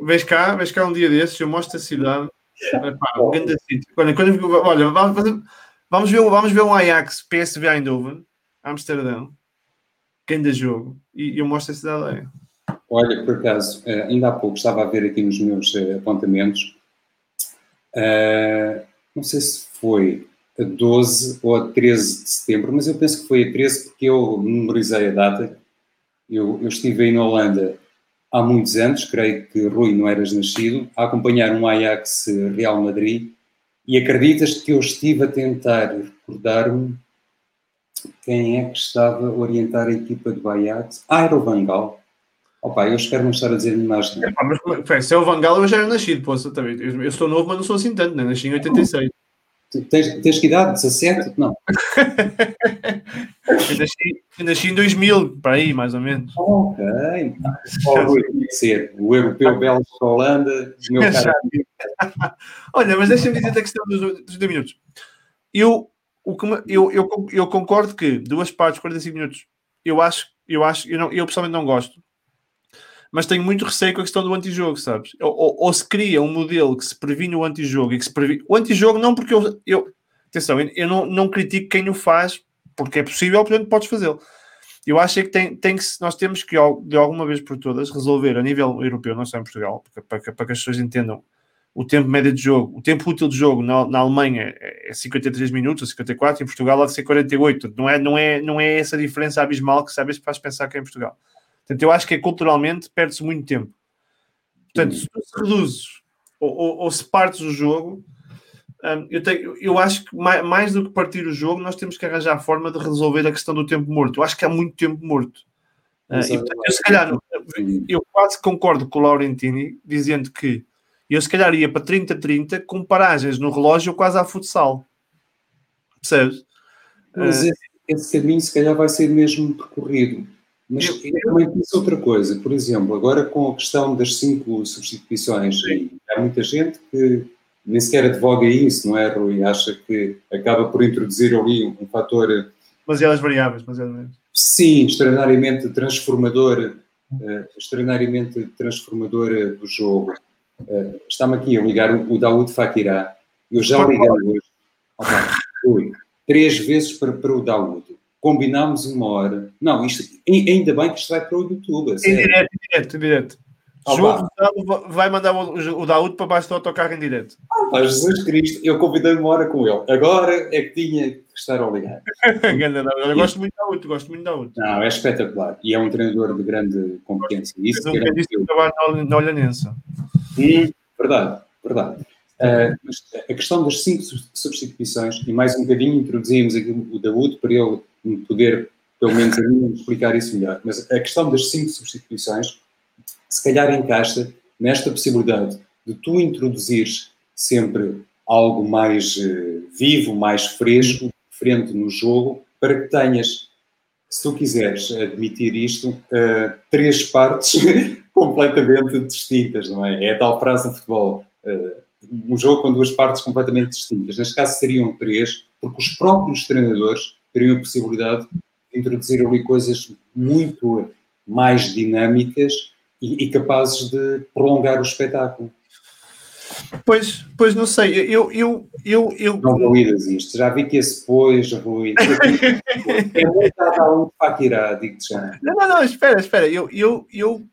vês cá, vês cá um dia desses, eu mostro a cidade. Epá, um grande sítio. Olha, quando, olha vamos, vamos, ver, vamos ver um Ajax PSV Eindhoven, Amsterdão, grande jogo, e eu mostro a cidade. Olha, por acaso, eh, ainda há pouco estava a ver aqui nos meus eh, apontamentos. Uh, não sei se foi a 12 ou a 13 de setembro, mas eu penso que foi a 13 porque eu memorizei a data. Eu, eu estive aí na Holanda há muitos anos, creio que Rui não eras nascido, a acompanhar um Ajax Real Madrid e acreditas que eu estive a tentar recordar-me quem é que estava a orientar a equipa do Ajax? Ah, era o Vangal. Opa, eu espero não estar a dizer mais. É, mas, se é o Vangal, eu já era nascido, posso, também. Eu, eu estou novo, mas não sou assim tanto, né? nasci em 86. Tu tens, tens que idade? 17? Não. eu, nasci, eu nasci em 2000, para aí, mais ou menos. Ok. Pode ser o europeu belga da Holanda, meu cara. Olha, mas deixa-me dizer a questão dos, dos dois minutos. Eu, o que, eu, eu, eu concordo que duas partes, 45 minutos, eu acho, eu acho, eu, não, eu pessoalmente não gosto mas tenho muito receio com a questão do antijogo, sabes? Ou, ou, ou se cria um modelo que se previne o antijogo e que se previne. O antijogo não porque eu. eu atenção, eu não, não critico quem o faz, porque é possível, portanto podes fazê-lo. Eu acho é que, tem, tem que nós temos que, de alguma vez por todas, resolver a nível europeu, não só em Portugal, para, para, para que as pessoas entendam o tempo médio de jogo, o tempo útil de jogo na, na Alemanha é 53 minutos ou 54, em Portugal há de ser 48. Não é, não, é, não é essa diferença abismal que sabes faz pensar que é em Portugal. Portanto, eu acho que é, culturalmente perde-se muito tempo. Portanto, se tu se reduzes ou, ou, ou se partes o jogo, um, eu, tenho, eu acho que mais, mais, do que partir o jogo, nós temos que arranjar a forma de resolver a questão do tempo morto. Eu acho que há muito tempo morto. Uh, e, portanto, eu, se calhar, eu quase concordo com o Laurentini dizendo que eu se calhar ia para 30-30 com paragens no relógio quase à futsal. Percebes? Mas uh, esse, caminho se calhar vai ser mesmo percorrido. Mas eu, eu também penso outra coisa. Por exemplo, agora com a questão das cinco substituições, há muita gente que nem sequer advoga isso, não é, Rui? Acha que acaba por introduzir ali um fator... Demasiadas variáveis, demasiadas Sim, extraordinariamente transformador, uh, extraordinariamente transformador do jogo. Uh, Está-me aqui a ligar o, o Daoud Fakirá. Eu já liguei hoje. Okay. três vezes para, para o Daoud. Combinámos uma hora. Não, isto, ainda bem que isto vai para o YouTube. Em direto, em direto, em direto. João vai mandar o, o Daúde para baixo do autocarro em direto. Ah, Jesus Cristo, eu convidei uma hora com ele. Agora é que tinha que estar a ligar. eu gosto muito de Daúde, gosto muito de Daúde. Não, é espetacular. E é um treinador de grande competência. Isso um grandíssimo trabalho na Olhanense. Hum, verdade, verdade. Uh, a questão das cinco substituições, e mais um bocadinho introduzimos aqui o Daúde para ele poder, pelo menos a mim, explicar isso melhor. Mas a questão das cinco substituições se calhar encaixa nesta possibilidade de tu introduzires sempre algo mais uh, vivo, mais fresco, diferente no jogo, para que tenhas, se tu quiseres admitir isto, uh, três partes completamente distintas, não é? É a tal frase no futebol. Uh, um jogo com duas partes completamente distintas. Neste caso seriam três, porque os próprios treinadores teriam a possibilidade de introduzir ali coisas muito mais dinâmicas e, e capazes de prolongar o espetáculo. Pois, pois não sei, eu, eu, eu, eu... Não ruídas isto, já vi que esse pois, Rui, é muito um para tirar, digo-te já. Não, não, não, espera, espera, eu, eu, eu,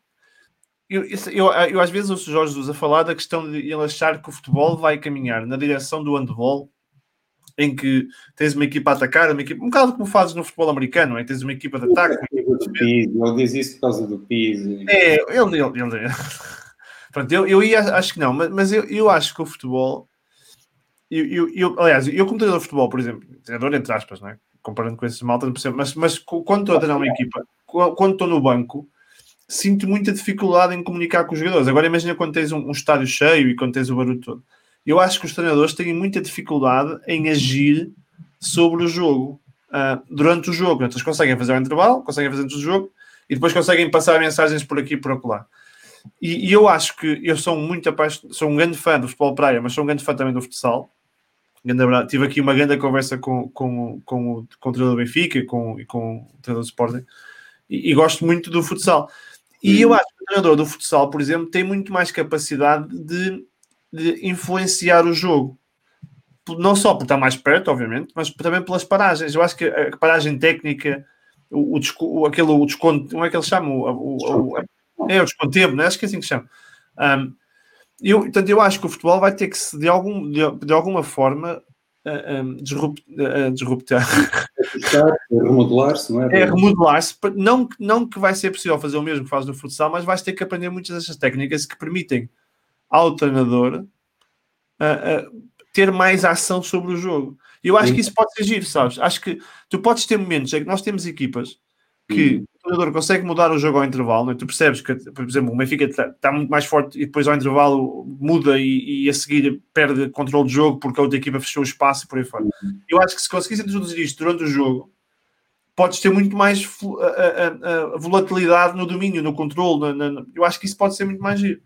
eu, eu, eu, às vezes ouço Jorge Jesus a falar da questão de ele achar que o futebol vai caminhar na direção do handball em que tens uma equipa a atacar, uma equipa, um bocado como fazes no futebol americano, é? tens uma equipa de ataque. Ele diz isso por causa do piso. É, ele, ele, ele Pronto, eu, eu ia, acho que não, mas, mas eu, eu acho que o futebol, eu, eu, eu, aliás, eu como treinador de futebol, por exemplo, treinador entre aspas, não é? comparando com esses malta, mas, mas quando estou a treinar uma equipa, quando estou no banco, sinto muita dificuldade em comunicar com os jogadores. Agora imagina quando tens um, um estádio cheio e quando tens o barulho todo eu acho que os treinadores têm muita dificuldade em agir sobre o jogo uh, durante o jogo. Então, eles conseguem fazer o intervalo, conseguem fazer antes do jogo e depois conseguem passar mensagens por aqui e por acolá. E, e eu acho que eu sou muito apaixonado, sou um grande fã do futebol praia, mas sou um grande fã também do futsal. Tive aqui uma grande conversa com, com, com, o, com o treinador do Benfica com, e com o treinador do Sporting e, e gosto muito do futsal. E eu acho que o treinador do futsal, por exemplo, tem muito mais capacidade de de influenciar o jogo. Não só por estar mais perto, obviamente, mas também pelas paragens. Eu acho que a paragem técnica, o, o, aquele, o desconto, como é que eles chamam? O, o, o, é o desconto tempo, né? acho que é assim que chama. Um, eu, portanto, eu acho que o futebol vai ter que se, de, algum, de, de alguma forma, uh, um, disrupt, uh, disruptar. remodelar-se, não é? É remodelar-se. Não, não que vai ser possível fazer o mesmo que faz no futsal, mas vais ter que aprender muitas dessas técnicas que permitem ao treinador ter mais ação sobre o jogo. E eu acho que isso pode ser giro, sabes? Acho que tu podes ter momentos em que nós temos equipas que o treinador consegue mudar o jogo ao intervalo, é? tu percebes que, por exemplo, o Benfica está, está muito mais forte e depois ao intervalo muda e, e, a seguir perde controle do jogo porque a outra equipa fechou o espaço e por aí fora. Uhum. Eu acho que se conseguisse introduzir isto durante o jogo, podes ter muito mais a, a, a volatilidade no domínio, no controle. Na, na, eu acho que isso pode ser muito mais giro.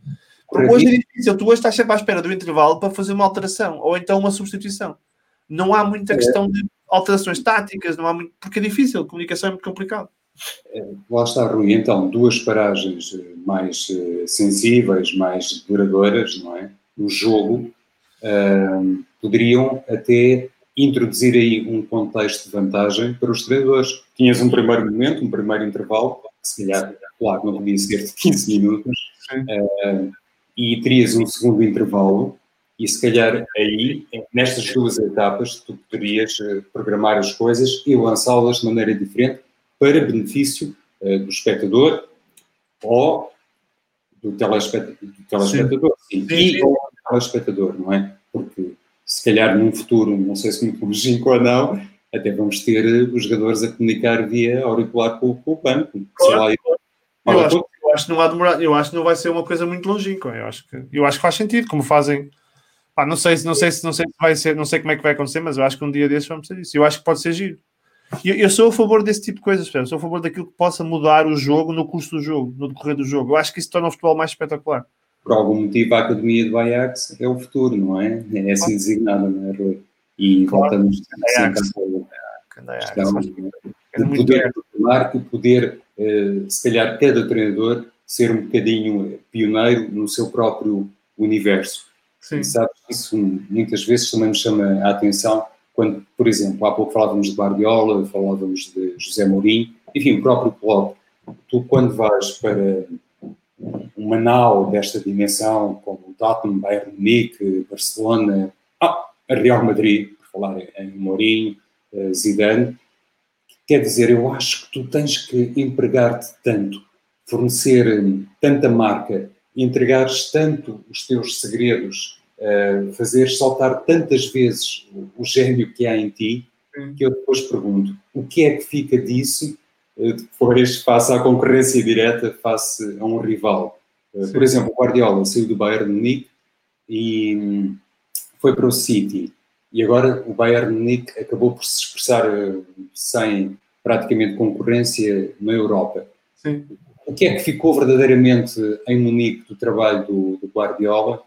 Porque hoje é difícil, tu hoje estás sempre à espera do intervalo para fazer uma alteração ou então uma substituição. Não há muita é. questão de alterações táticas, não há muito, porque é difícil, a comunicação é muito complicado. É, lá está, Rui. Então, duas paragens eh, mais uh, sensíveis, mais duradouras, não é? No jogo, uh, poderiam até introduzir aí um contexto de vantagem para os treinadores. Tinhas um primeiro momento, um primeiro intervalo, se calhar, claro, não podia ser de 15 minutos, uh, e terias um segundo intervalo E se calhar aí, nestas duas etapas, tu poderias eh, programar as coisas e lançá-las de maneira diferente para benefício uh, do espectador ou do telespectador, do telespectador sim. Sim. e do telespectador, não é? Porque se calhar num futuro, não sei se muito longínquo ou não, até vamos ter eh, os jogadores a comunicar via auricular com, com o banco. Claro, eu, acho, eu, acho, que não vai demorar, eu acho que não vai ser uma coisa muito longínqua. Eu acho que, eu acho que faz sentido, como fazem. Pá, não sei, não sei se não sei se vai ser, não sei como é que vai acontecer, mas eu acho que um dia desses vamos ter isso. Eu acho que pode ser giro. Eu, eu sou a favor desse tipo de coisas, eu sou a favor daquilo que possa mudar o jogo no curso do jogo, no decorrer do jogo. Eu acho que isso torna o futebol mais espetacular. Por algum motivo, a Academia de Ajax é o futuro, não é? É assim designada, não é, Rui? E claro. voltamos sempre a questão de poder programar e poder, se calhar, cada treinador ser um bocadinho pioneiro no seu próprio universo. Sim. E sabes, isso muitas vezes também me chama a atenção quando, por exemplo, há pouco falávamos de Guardiola, falávamos de José Mourinho, enfim, o próprio Klopp. Tu, quando vais para uma nau desta dimensão, como o Tottenham, Bayern Munique, Barcelona, ah, Real Madrid, por falar em Mourinho, eh, Zidane, quer dizer, eu acho que tu tens que empregar-te tanto, fornecer hum, tanta marca, entregares tanto os teus segredos uh, fazer saltar tantas vezes o, o gênio que há em ti, que eu depois pergunto, o que é que fica disso uh, depois face à concorrência direta, face a um rival? Por exemplo, o Guardiola saiu do Bayern Munique e um, foi para o City. E agora o Bayern Munique acabou por se expressar sem praticamente concorrência na Europa. Sim. O que é que ficou verdadeiramente em Munique do trabalho do, do Guardiola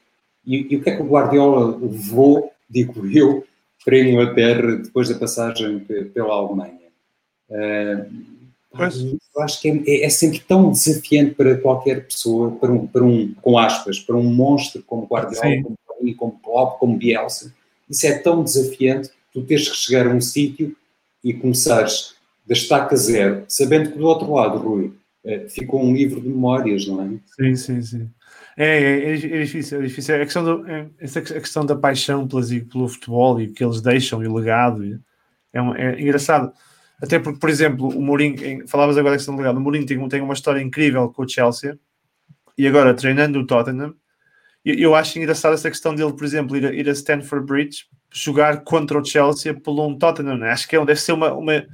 e, e, o que é que o Guardiola levou, digo eu, para a Inglaterra depois da passagem pela Alemanha? Uh, eu acho que é, é, sempre tão desafiante para qualquer pessoa, para um, para um com aspas, para um monstro como Guardiola, Sim. como Paulinho, como Klopp, como Bielsa. Isso é tão desafiante, tu teres que chegar a um sítio e começares da estaca zero, sabendo que do outro lado, Rui, eh, ficou um livro de memórias, não é? Sim, sim, sim. É, é, é, é difícil, é difícil. A questão, do, é, a questão da paixão pelas, pelo futebol e o que eles deixam e o legado é, um, é engraçado. Até porque, por exemplo, o Mourinho, falavas agora da questão do legado, o Mourinho tem, tem uma história incrível com o Chelsea e agora treinando o Tottenham. Eu, eu acho engraçado essa questão dele, por exemplo, ir a, ir a Stanford Bridge jogar contra o Chelsea pelo um Tottenham. Né? Acho que é, deve ser uma, uma,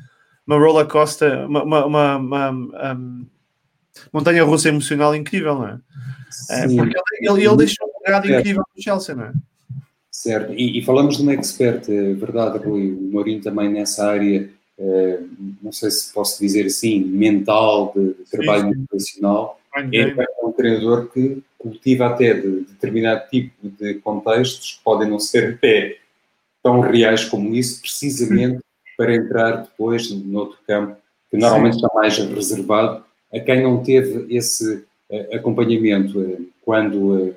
uma roller coaster, uma, uma, uma, uma um, montanha russa emocional incrível, não é? é porque ele, ele, deixou um legado incrível no Chelsea, não é? Certo, e, e, falamos de um expert, é verdade, Rui, o Mourinho também nessa área, é, não sei se posso dizer assim, mental, de, de trabalho motivacional, é um treinador que cultiva até de, de determinado tipo de contextos que podem não ser até tão reais como isso, precisamente para entrar depois noutro campo, que normalmente Sim. está mais reservado a quem não teve esse uh, acompanhamento uh, quando, uh,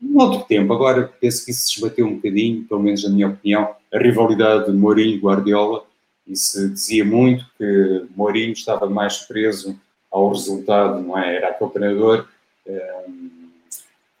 num outro tempo, agora penso que isso se esbateu um bocadinho, pelo menos na minha opinião, a rivalidade de Mourinho e Guardiola, e se dizia muito que Mourinho estava mais preso ao resultado, não é? Era aquele treinador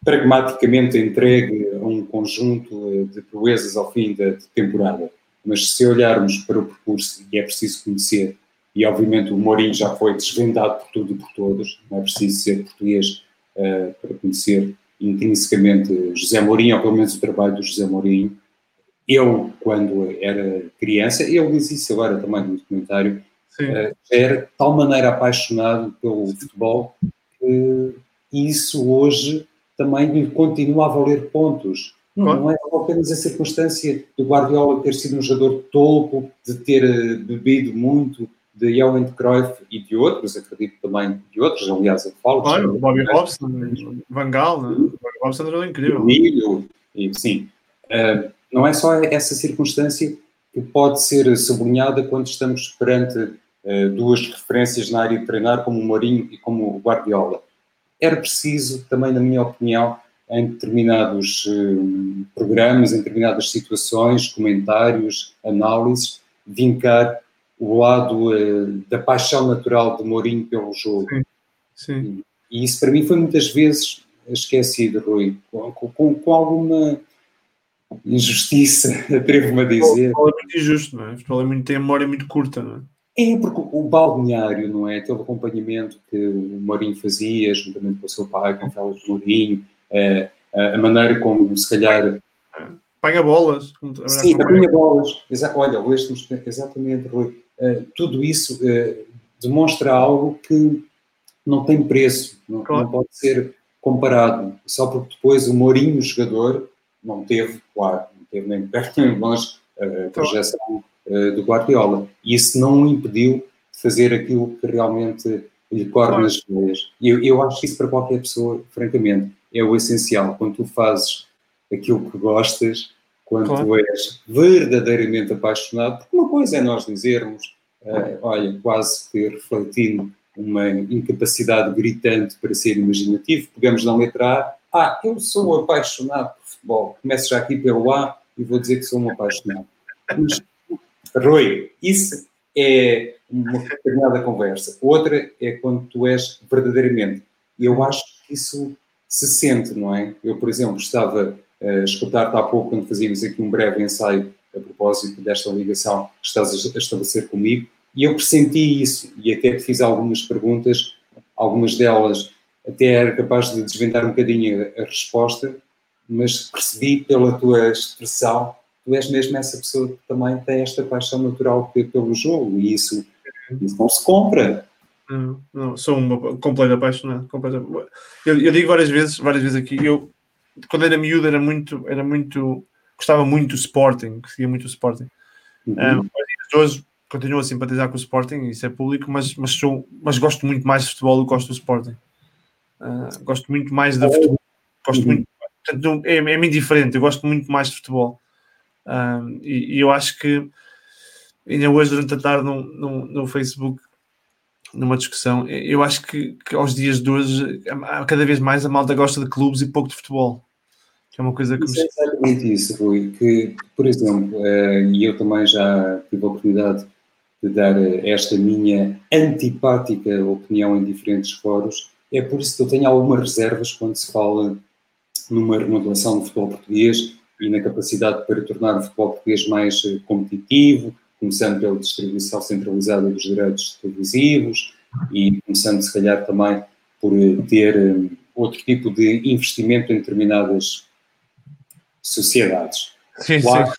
pragmaticamente entregue a um conjunto de proezas ao fim da temporada. Mas se olharmos para o percurso, e é preciso conhecer e obviamente o Mourinho já foi desvendado por tudo e por todos, não é preciso ser português uh, para conhecer intrinsecamente José Mourinho, ou pelo menos o trabalho do José Mourinho. Eu, quando era criança, ele diz isso agora também no documentário, uh, era de tal maneira apaixonado pelo futebol que isso hoje também lhe continua a valer pontos. Não, não é apenas a circunstância do Guardiola ter sido um jogador topo, de ter eh, bebido muito, de Johan Cruyff e de outros, acredito também de outros, aliás, eu falo. Claro, o Bobby Robson, Van Gaal, né? o Bobby Robson era incrível. Milho, e, sim. Uh, não é só essa circunstância que pode ser sublinhada quando estamos perante duas referências na área de treinar, como o Mourinho e como o Guardiola. Era preciso, também na minha opinião, em determinados uh, programas, em determinadas situações, comentários, análises, vincar o lado uh, da paixão natural de Mourinho pelo jogo. Sim. Sim. E, isso para mim foi muitas vezes esquecido, Rui, com, com, com alguma injustiça, atrevo-me a dizer. Futebol é muito injusto, não é? Futebol é muito, tem a memória muito curta, não é? É, porque o balneário, não é? Aquele acompanhamento que o Mourinho fazia, juntamente com o seu pai, com o Félix Mourinho, a, a maneira como, se calhar. Paga bolas. Sim, apanha bolas. Exa olha, este exatamente, Rui. Uh, tudo isso uh, demonstra algo que não tem preço, não, claro. não, pode ser comparado. Só porque depois o Mourinho, o jogador, não teve, claro, não teve nem perto nem longe a projeção uh, do Guardiola. E isso não o impediu de fazer aquilo que realmente lhe corre nas veias. E eu, eu acho que isso para qualquer pessoa, francamente, é o essencial. Quando tu fazes aquilo que gostas, quando claro. tu és verdadeiramente apaixonado, porque uma coisa é nós dizermos, uh, olha, quase que refletindo uma incapacidade gritante para ser imaginativo, pegamos na letra A, ah, eu sou apaixonado por futebol. Começo já aqui pelo A e vou dizer que sou um apaixonado. Mas, Rui, isso é uma determinada conversa. Outra é quando tu és verdadeiramente. Eu acho que isso se sente, não é? Eu, por exemplo, estava a escutar-te há pouco, quando fazíamos aqui um breve ensaio a propósito desta ligação que estás a estabelecer comigo, e eu pressenti isso, e até te fiz algumas perguntas, algumas delas até era capaz de desvendar um bocadinho a resposta, mas percebi pela tua expressão, tu és mesmo essa pessoa que também tem esta paixão natural pelo jogo, e isso, isso não se compra. Não, não, sou uma completa apaixonado. Completa. Eu, eu, digo várias vezes, várias vezes aqui, eu quando era miúdo era muito, era muito, gostava muito do Sporting, seguia muito o Sporting. Uhum. Um, hoje continuo a simpatizar com o Sporting, isso é público, mas, mas, sou, mas gosto muito mais de futebol do que gosto do Sporting. Uh, gosto muito mais de futebol. Gosto uhum. muito, portanto, é, é-me indiferente, eu gosto muito mais de futebol. Um, e, e, eu acho que ainda hoje, durante a tarde, no, no, no Facebook, numa discussão, eu acho que, que, aos dias de hoje, cada vez mais a malta gosta de clubes e pouco de futebol. Que é uma coisa que isso me... É exatamente isso, Rui. Que, por exemplo, eh, e eu também já tive a oportunidade de dar eh, esta minha antipática opinião em diferentes fóruns, é por isso que eu tenho algumas reservas quando se fala numa remodelação do futebol português e na capacidade para tornar o futebol português mais eh, competitivo, começando pela distribuição centralizada dos direitos televisivos e começando, se calhar, também por eh, ter um, outro tipo de investimento em determinadas sociedades. Sim, claro, sim.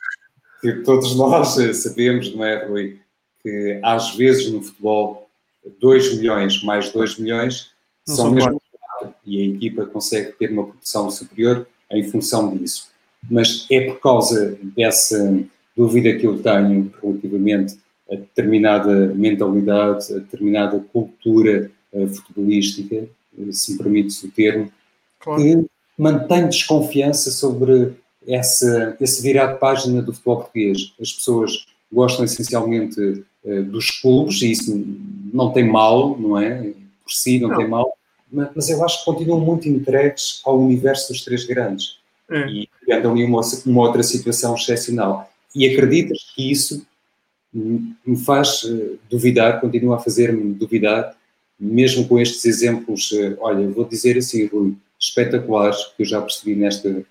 Que todos nós sabemos, não é, Rui, que às vezes no futebol 2 milhões mais 2 milhões não são mesmo e a equipa consegue ter uma produção superior em função disso. Mas é por causa dessa dúvida que eu tenho relativamente a determinada mentalidade, a determinada cultura uh, futebolística, uh, se me permite o termo, claro. que mantém desconfiança sobre essa, esse virar de página do futebol português. As pessoas gostam essencialmente uh, dos clubes, e isso não tem mal, não é? Por si não, não. tem mal, mas, mas, eu acho que continuam muito entregues ao universo dos três grandes. É. E andam ali uma, uma outra situação excepcional. E acreditas que isso me faz eh, duvidar, continua a fazer-me duvidar, mesmo com estes exemplos, eh, olha, vou dizer assim, Rui, espetaculares, que eu já percebi nesta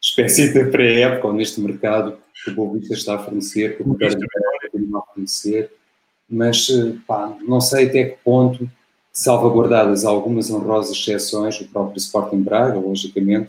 espécie de pré-época, ou neste mercado, que o Boa Vista está a fornecer, que o Roberto continua a fornecer, mas, eh, pá, não sei até que ponto, salvaguardadas algumas honrosas exceções, o próprio Sporting Braga, logicamente,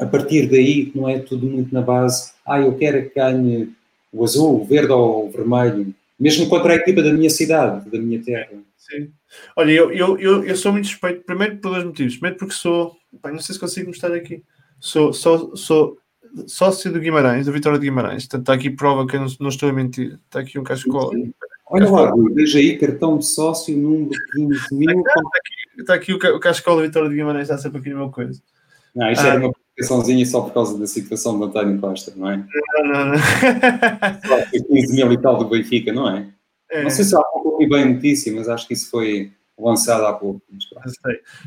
a partir daí não é tudo muito na base, ah, eu quero que ganhe o azul, o verde ou o vermelho, mesmo contra a equipa da minha cidade, da minha terra. Sim. Olha, eu, eu, eu, eu sou muito suspeito, primeiro por dois motivos. Primeiro porque sou, não sei se consigo mostrar aqui, sou, sou, sou sócio do Guimarães, da Vitória de Guimarães. Portanto, está aqui prova que eu não, não estou a mentir. Está aqui um cachecol. Olha lá, veja aí, cartão de sócio, número 15 mil. Está aqui, está aqui o, o cachecol da Vitória de Guimarães, está sempre aqui no meu coisa. Não, isto ah, era uma publicaçãozinha só por causa da situação do António Costa, não é? Não, não, não. Só 15 mil e tal do Benfica, não é? é. Não sei se há pouco ouvi bem a notícia, mas acho que isso foi lançado há pouco. Mas,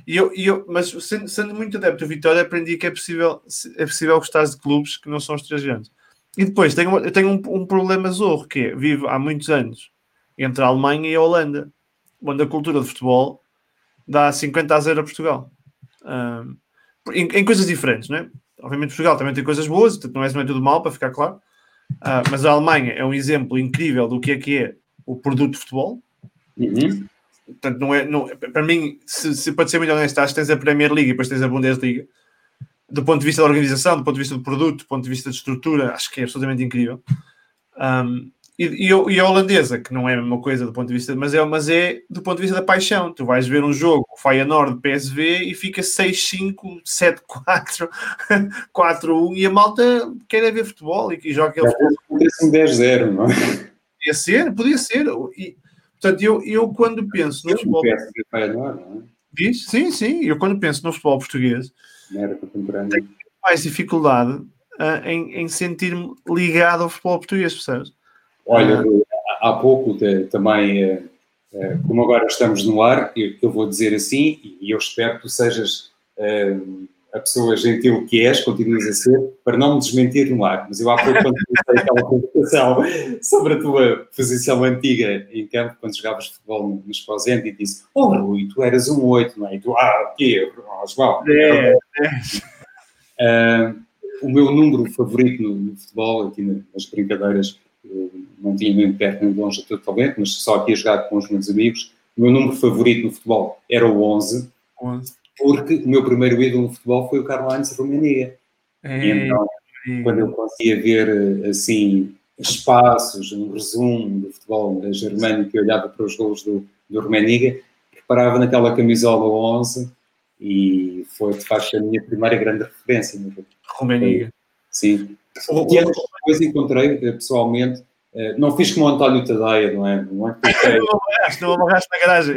e eu, e eu, mas sendo, sendo muito adepto do Vitória, aprendi que é possível, é possível gostar de clubes que não são estrangeiros. E depois tenho, eu tenho um, um problema zorro, que é, vivo há muitos anos entre a Alemanha e a Holanda, onde a cultura de futebol dá 50 a 0 a Portugal. Um, em, em, coisas diferentes, não é? obviamente Portugal também tem coisas boas, não é, não é tudo mal, para ficar claro, uh, mas a Alemanha é um exemplo incrível do que é que é o produto de futebol. Uhum. Portanto, não é, não, para mim, se, se pode ser muito honesto, acho que tens a Premier League e depois tens a Bundesliga. Do ponto de vista da organização, do ponto de vista do produto, do ponto de vista de estrutura, acho que é absolutamente incrível. Um, e, e, e, a holandesa, que não é a mesma coisa do ponto de vista, mas é, mas é do ponto de vista da paixão. Tu vais ver um jogo, Feyenoord PSV, e fica 6-5, 7-4, 4-1, e a malta quer é ver futebol e, e joga aquele futebol. Podia ser um 10-0, não é? Podia ser, podia ser. E, portanto, eu, eu quando penso no futebol. Feyenoord, não é? Diz? Sim, sim. Eu quando penso no futebol português, tenho mais dificuldade uh, em, em sentir-me ligado ao futebol português, percebes? Olha, há pouco também, eh, eh, como agora estamos no ar, eu vou dizer assim, e eu espero que tu sejas eh, a pessoa gentil que és, continuas a ser, para não me desmentir no ar. Mas eu há pouco, quando comecei aquela conversação sobre a tua posição antiga em campo, quando jogavas futebol no Esposente, e disse: Oh, Rui, tu eras um 8, não é? E tu, ah, o quê? Oh, João. É, é. Uh, o meu número favorito no, no futebol, aqui nas brincadeiras, não tinha nem perto nem longe de todo talento, mas só aqui a jogar com os meus amigos. O meu número favorito no futebol era o 11, 11. porque o meu primeiro ídolo no futebol foi o Karl-Heinz Rummenigge. E então, quando eu conseguia ver assim espaços, um resumo do futebol germânico e olhava para os gols do, do Rummenigge, reparava naquela camisola 11 e foi de facto a minha primeira grande referência. Rummenigge. Sim. E depois encontrei eh, pessoalmente, eh, não fiz como o António Tadeia, não é? Não é não amarraste na garagem.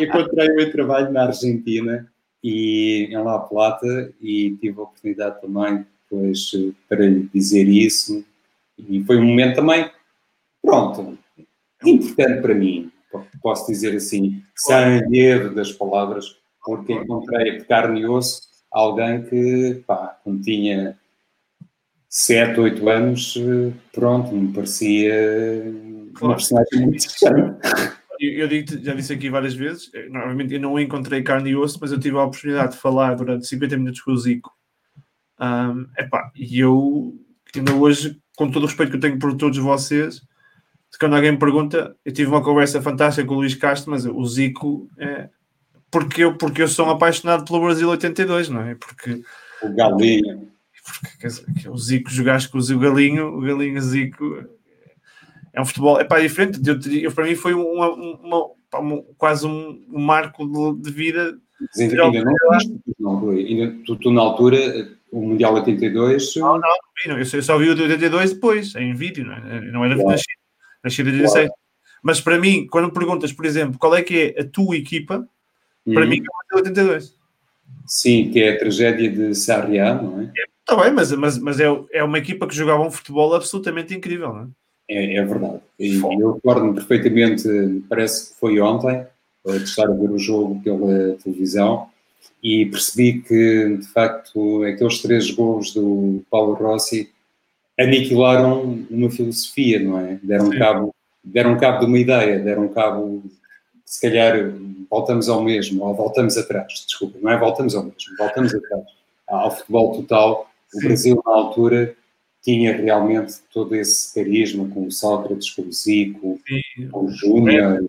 encontrei o meu trabalho na Argentina e em La Plata e tive a oportunidade também depois eh, para lhe dizer isso e foi um momento também, pronto, importante para mim, posso dizer assim, sem medo das palavras, porque encontrei de carne e osso alguém que, pá, quando tinha 7, 8 anos, pronto, me parecia claro. uma personagem muito estranha. Eu, digo, já disse aqui várias vezes, eh, normalmente eu não encontrei carne e osso, mas eu tive a oportunidade de falar durante 50 minutos com o Zico. Um, epá, e eu, ainda hoje, com todo o respeito que eu tenho por todos vocês, quando alguém me pergunta, eu tive uma conversa fantástica com o Luís Castro, mas o Zico é, porque eu, porque eu sou um apaixonado pelo Brasil 82, não é? Porque o Galinho. Porque o Zico jogaste com o Galinho, o Galinho Zico é um futebol, é pá, diferente. Eu, eu, para mim foi uma, uma, uma quase um, um, marco de, de vida. Mas ainda, ainda não, não, não ainda, tu, tu, na altura, o Mundial 82. Não, não, não eu, só vi o de 82 depois, em vídeo, não, é? não era claro. nascido, nascido em 16. Claro. Mas para mim, quando me perguntas, por exemplo, qual é que é a tua equipa, para hum. mim é o 82. Sim, que é a tragédia de Sarriá, não é? Está bem, mas, mas, mas é, é uma equipa que jogava um futebol absolutamente incrível, não é? É, é verdade. E eu recordo-me perfeitamente, parece que foi ontem, de estar a ver o jogo pela televisão e percebi que, de facto, aqueles três gols do Paulo Rossi aniquilaram uma filosofia, não é? Deram cabo, deram cabo de uma ideia, deram cabo, se calhar, voltamos ao mesmo, ou voltamos atrás, desculpa, não é voltamos ao mesmo, voltamos atrás, ao futebol total. O Sim. Brasil, na altura, tinha realmente todo esse carisma com o Sócrates, com o Zico, Sim. com o Júnior,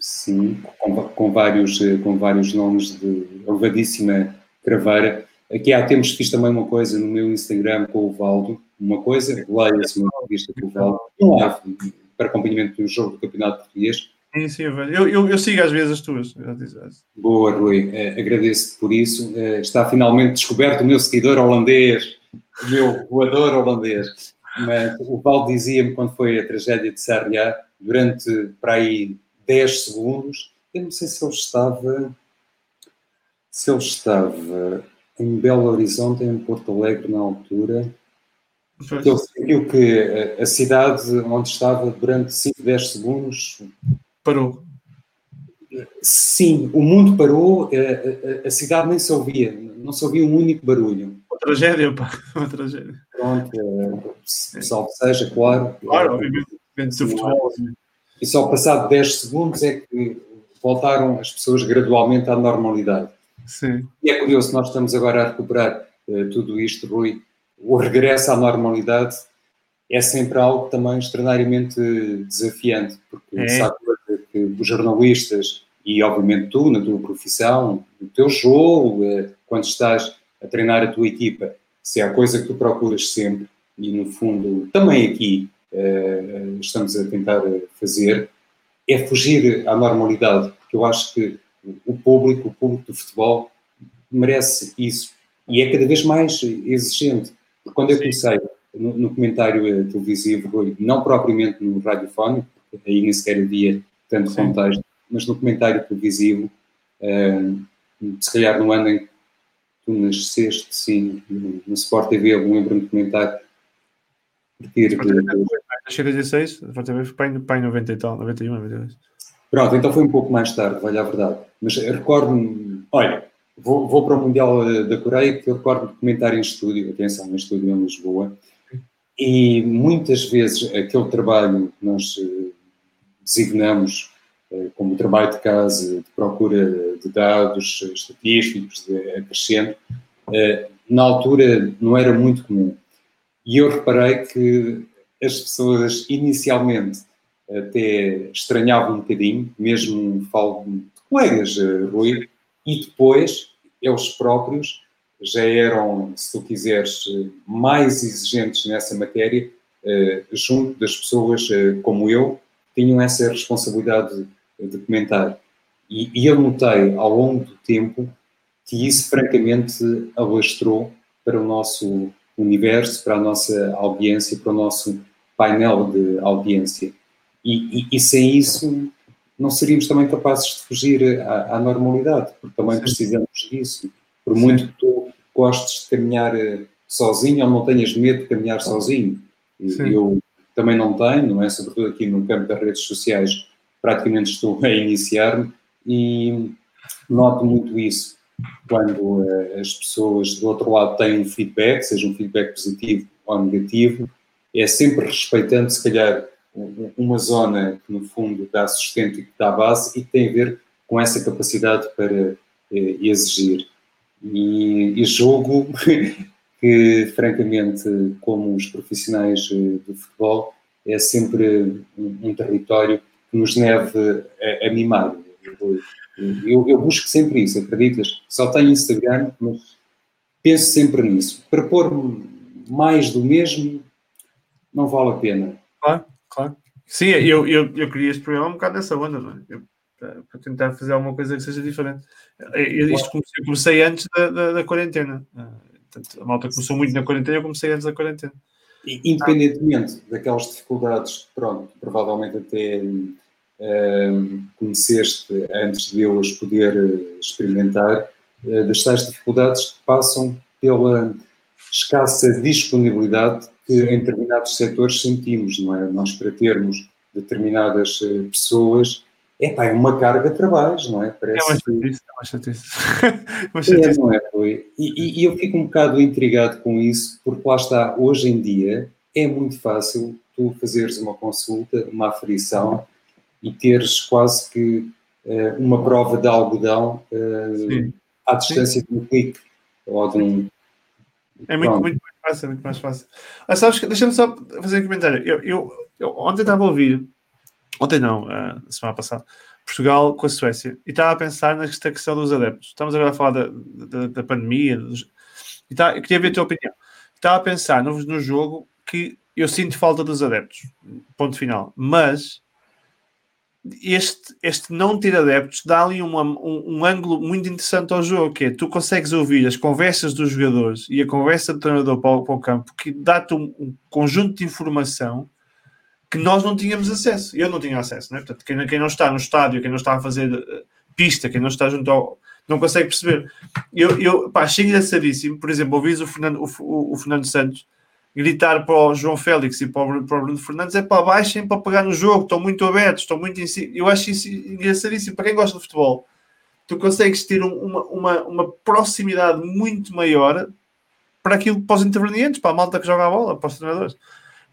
sim, com, com, vários, com vários nomes de elevadíssima craveira. Aqui há tempos fiz também uma coisa no meu Instagram com o Valdo, uma coisa, leia-se uma entrevista com o Valdo, um live para acompanhamento do jogo do Campeonato Português, Sim, sim, eu, eu, eu, sigo às vezes as tuas. Boa, Rui, uh, agradeço por isso. Uh, está finalmente descoberto o meu seguidor holandês, o meu voador holandês. Mas o Val dizia-me quando foi a tragédia de Sarriá, durante para aí 10 segundos, eu não sei se ele estava. Se ele estava em Belo Horizonte, em Porto Alegre, na altura. Ele sentiu que a, cidade onde estava durante 5, 10 segundos parou. Sim, o mundo parou, a, a, a, cidade nem se ouvia, não se ouvia um único barulho. Uma tragédia, pá, uma tragédia. Pronto, é, salve seja, claro. Claro, obviamente, depende do futebol. Assim. E só passado 10 segundos é que voltaram as pessoas gradualmente à normalidade. Sim. E é curioso, nós estamos agora a recuperar uh, tudo isto, Rui. O regresso à normalidade é sempre algo também extraordinariamente desafiante, porque é. sabe que os jornalistas e, obviamente, tu, na tua profissão, no teu jogo, uh, quando estás a treinar a tua equipa, se há coisa que tu procuras sempre, e no fundo também aqui uh, estamos a tentar fazer, é fugir à normalidade, porque eu acho que o público, o público do futebol, merece isso e é cada vez mais exigente. Quando eu comecei no, no comentário eh, televisivo, não propriamente no radiofónico, porque aí nem sequer havia tanto Sim. contexto, mas no comentário televisivo, uh, se calhar no ano em que tu nasceste, sim, no, no Sport TV, eu lembro-me de comentar. Porque, Nasci em 16, Sport TV foi para em 90 e tal, 91, 92. Pronto, então foi um pouco mais tarde, vale a verdade. Mas recordo-me, olha, vou, vou, para o Mundial eh, da Coreia, que eu recordo de comentar em estúdio, atenção, em estúdio em Lisboa, e muitas vezes aquele trabalho que nós eh, designamos eh, como trabalho de casa, de procura de dados estatísticos, de acrescento, na altura não era muito comum. E eu reparei que as pessoas inicialmente até estranhavam um bocadinho, mesmo falo de colegas, Rui, e depois eles próprios já eram, se tu quiseres, mais exigentes nessa matéria, eh, junto das pessoas eh, como eu, tinham essa responsabilidade de comentar. E, e eu notei ao longo do tempo que isso francamente alastrou para o nosso universo, para a nossa audiência, para o nosso painel de audiência. E, e, e sem isso não seríamos também capazes de fugir à, à normalidade, porque também Sim. precisamos disso. Por muito que tu gostes de caminhar eh, sozinho ou não tenhas medo de caminhar sozinho. Sim. Eu também não tenho, não é? Sobretudo aqui no campo das redes sociais, praticamente estou a iniciar-me e noto muito isso. Quando uh, as pessoas do outro lado têm um feedback, seja um feedback positivo ou negativo, é sempre respeitando, se calhar, uma zona que, no fundo, dá sustento e que dá base e que tem a ver com essa capacidade para eh, exigir. E, e jogo que, francamente, como os profissionais eh, do futebol, é sempre um, território que nos leve a, a mimar. Eu, eu, busco sempre isso, acreditas? Só tenho Instagram, mas penso sempre nisso. Para pôr mais do mesmo, não vale a pena. Claro claro. Sim, eu, eu, eu queria este programa um bocado nessa onda, não é? Eu, para tentar fazer alguma coisa que seja diferente. Eu, isto comecei, comecei antes da, da, da quarentena. Ah, portanto, a malta começou muito na quarentena, eu comecei antes da quarentena. Independentemente ah. daquelas dificuldades, pronto, provavelmente até um, conheceste antes de eu as poder eh, experimentar, das tais dificuldades que passam pela escassa disponibilidade que em determinados setores sentimos, não é? Nós, para termos determinadas eh, pessoas, é pá, é uma carga de trabalhos, não é? Parece é uma chatice, é uma chatice. uma chatice. É, não é, foi? E, e, eu fico um bocado intrigado com isso, porque lá está, hoje em dia, é muito fácil tu fazeres uma consulta, uma aferição e teres quase que uh, uma prova de algodão uh, à distância Sim. de um clique ou de um. É muito, muito, muito fácil, é muito mais fácil. Ah, sabes que, deixa-me só fazer um comentário. Eu, eu, eu ontem estava a ouvir, ontem não, uh, semana passada, Portugal com a Suécia, e estava a pensar nesta questão dos adeptos. Estamos agora a falar da, da, da pandemia, dos, e tá, eu queria ver a tua opinião. Estava a pensar no, no jogo que eu sinto falta dos adeptos, ponto final. Mas este, este não ter adeptos dá ali uma, um, um, ângulo muito interessante ao jogo, que é tu consegues ouvir as conversas dos jogadores e a conversa do treinador para o, para o campo, que dá-te um, um, conjunto de informação que nós não tínhamos acesso. Eu não tinha acesso, né? Portanto, quem, quem não está no estádio, quem não está a fazer uh, pista, quem não está junto ao. não consegue perceber. Eu, eu pá, achei engraçadíssimo, por exemplo, ouvis o Fernando, o, o, o Fernando Santos gritar para o João Félix e para o, para o Bruno Fernandes é para baixem para pegar no jogo, estão muito abertos, estão muito em si. Eu acho isso engraçadíssimo para quem gosta de futebol. Tu consegues ter uma, uma, uma proximidade muito maior para aquilo para os intervenientes, para a malta que joga a bola, para os treinadores.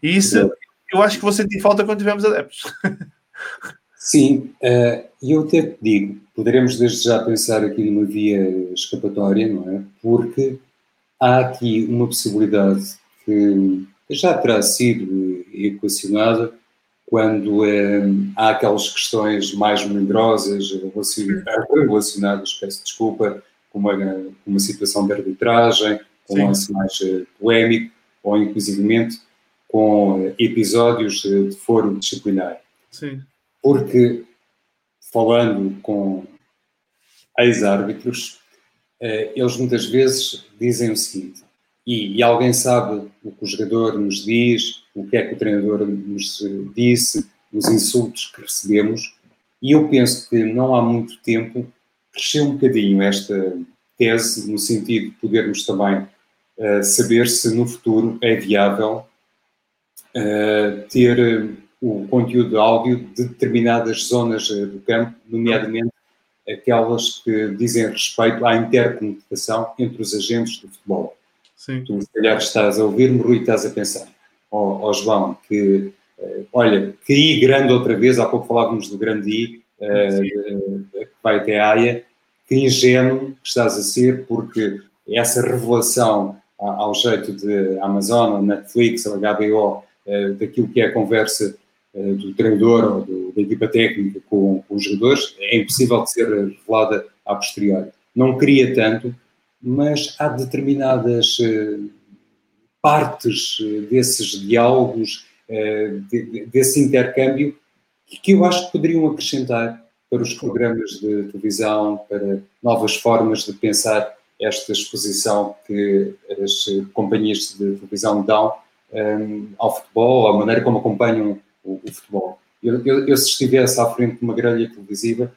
E isso eu acho que vou sentir falta quando tivermos adeptos. Sim, uh, e eu até te digo, poderemos desde já pensar aqui numa via escapatória, não é? Porque há aqui uma possibilidade que já terá sido equacionada quando eh, há aquelas questões mais melindrosas relacionadas, peço desculpa, com uma, uma situação de arbitragem, com um lance mais uh, polémico, ou inclusivamente com episódios de foro disciplinar. Sim. Porque, falando com ex-árbitros, uh, eles muitas vezes dizem o seguinte: e, e, alguém sabe o que o jogador nos diz, o que é que o treinador nos disse, os insultos que recebemos, e eu penso que não há muito tempo cresceu um bocadinho esta tese, no sentido de podermos também uh, saber se no futuro é viável uh, ter o conteúdo áudio de determinadas zonas do campo, nomeadamente aquelas que dizem respeito à intercomunicação entre os agentes do futebol. Sim. Tu, se calhar, estás a ouvir-me, Rui, estás a pensar, ó oh, oh, João, que, uh, olha, que I grande outra vez, há pouco falávamos do grande I, uh, que vai até a AIA, que ingênuo que estás a ser, porque essa revelação ao jeito de Amazon, Netflix, HBO, uh, daquilo que é a conversa do treinador ou do, da equipa técnica com, com, os jogadores, é impossível de ser revelada a posteriori. Não queria tanto, mas há determinadas eh, partes eh, desses diálogos, eh, desse intercâmbio, que eu acho que poderiam acrescentar para os programas de televisão, para novas formas de pensar esta exposição que as companhias de televisão dão um, ao futebol, à maneira como acompanham o, o futebol. Eu, eu, eu, se estivesse à frente de uma grelha televisiva,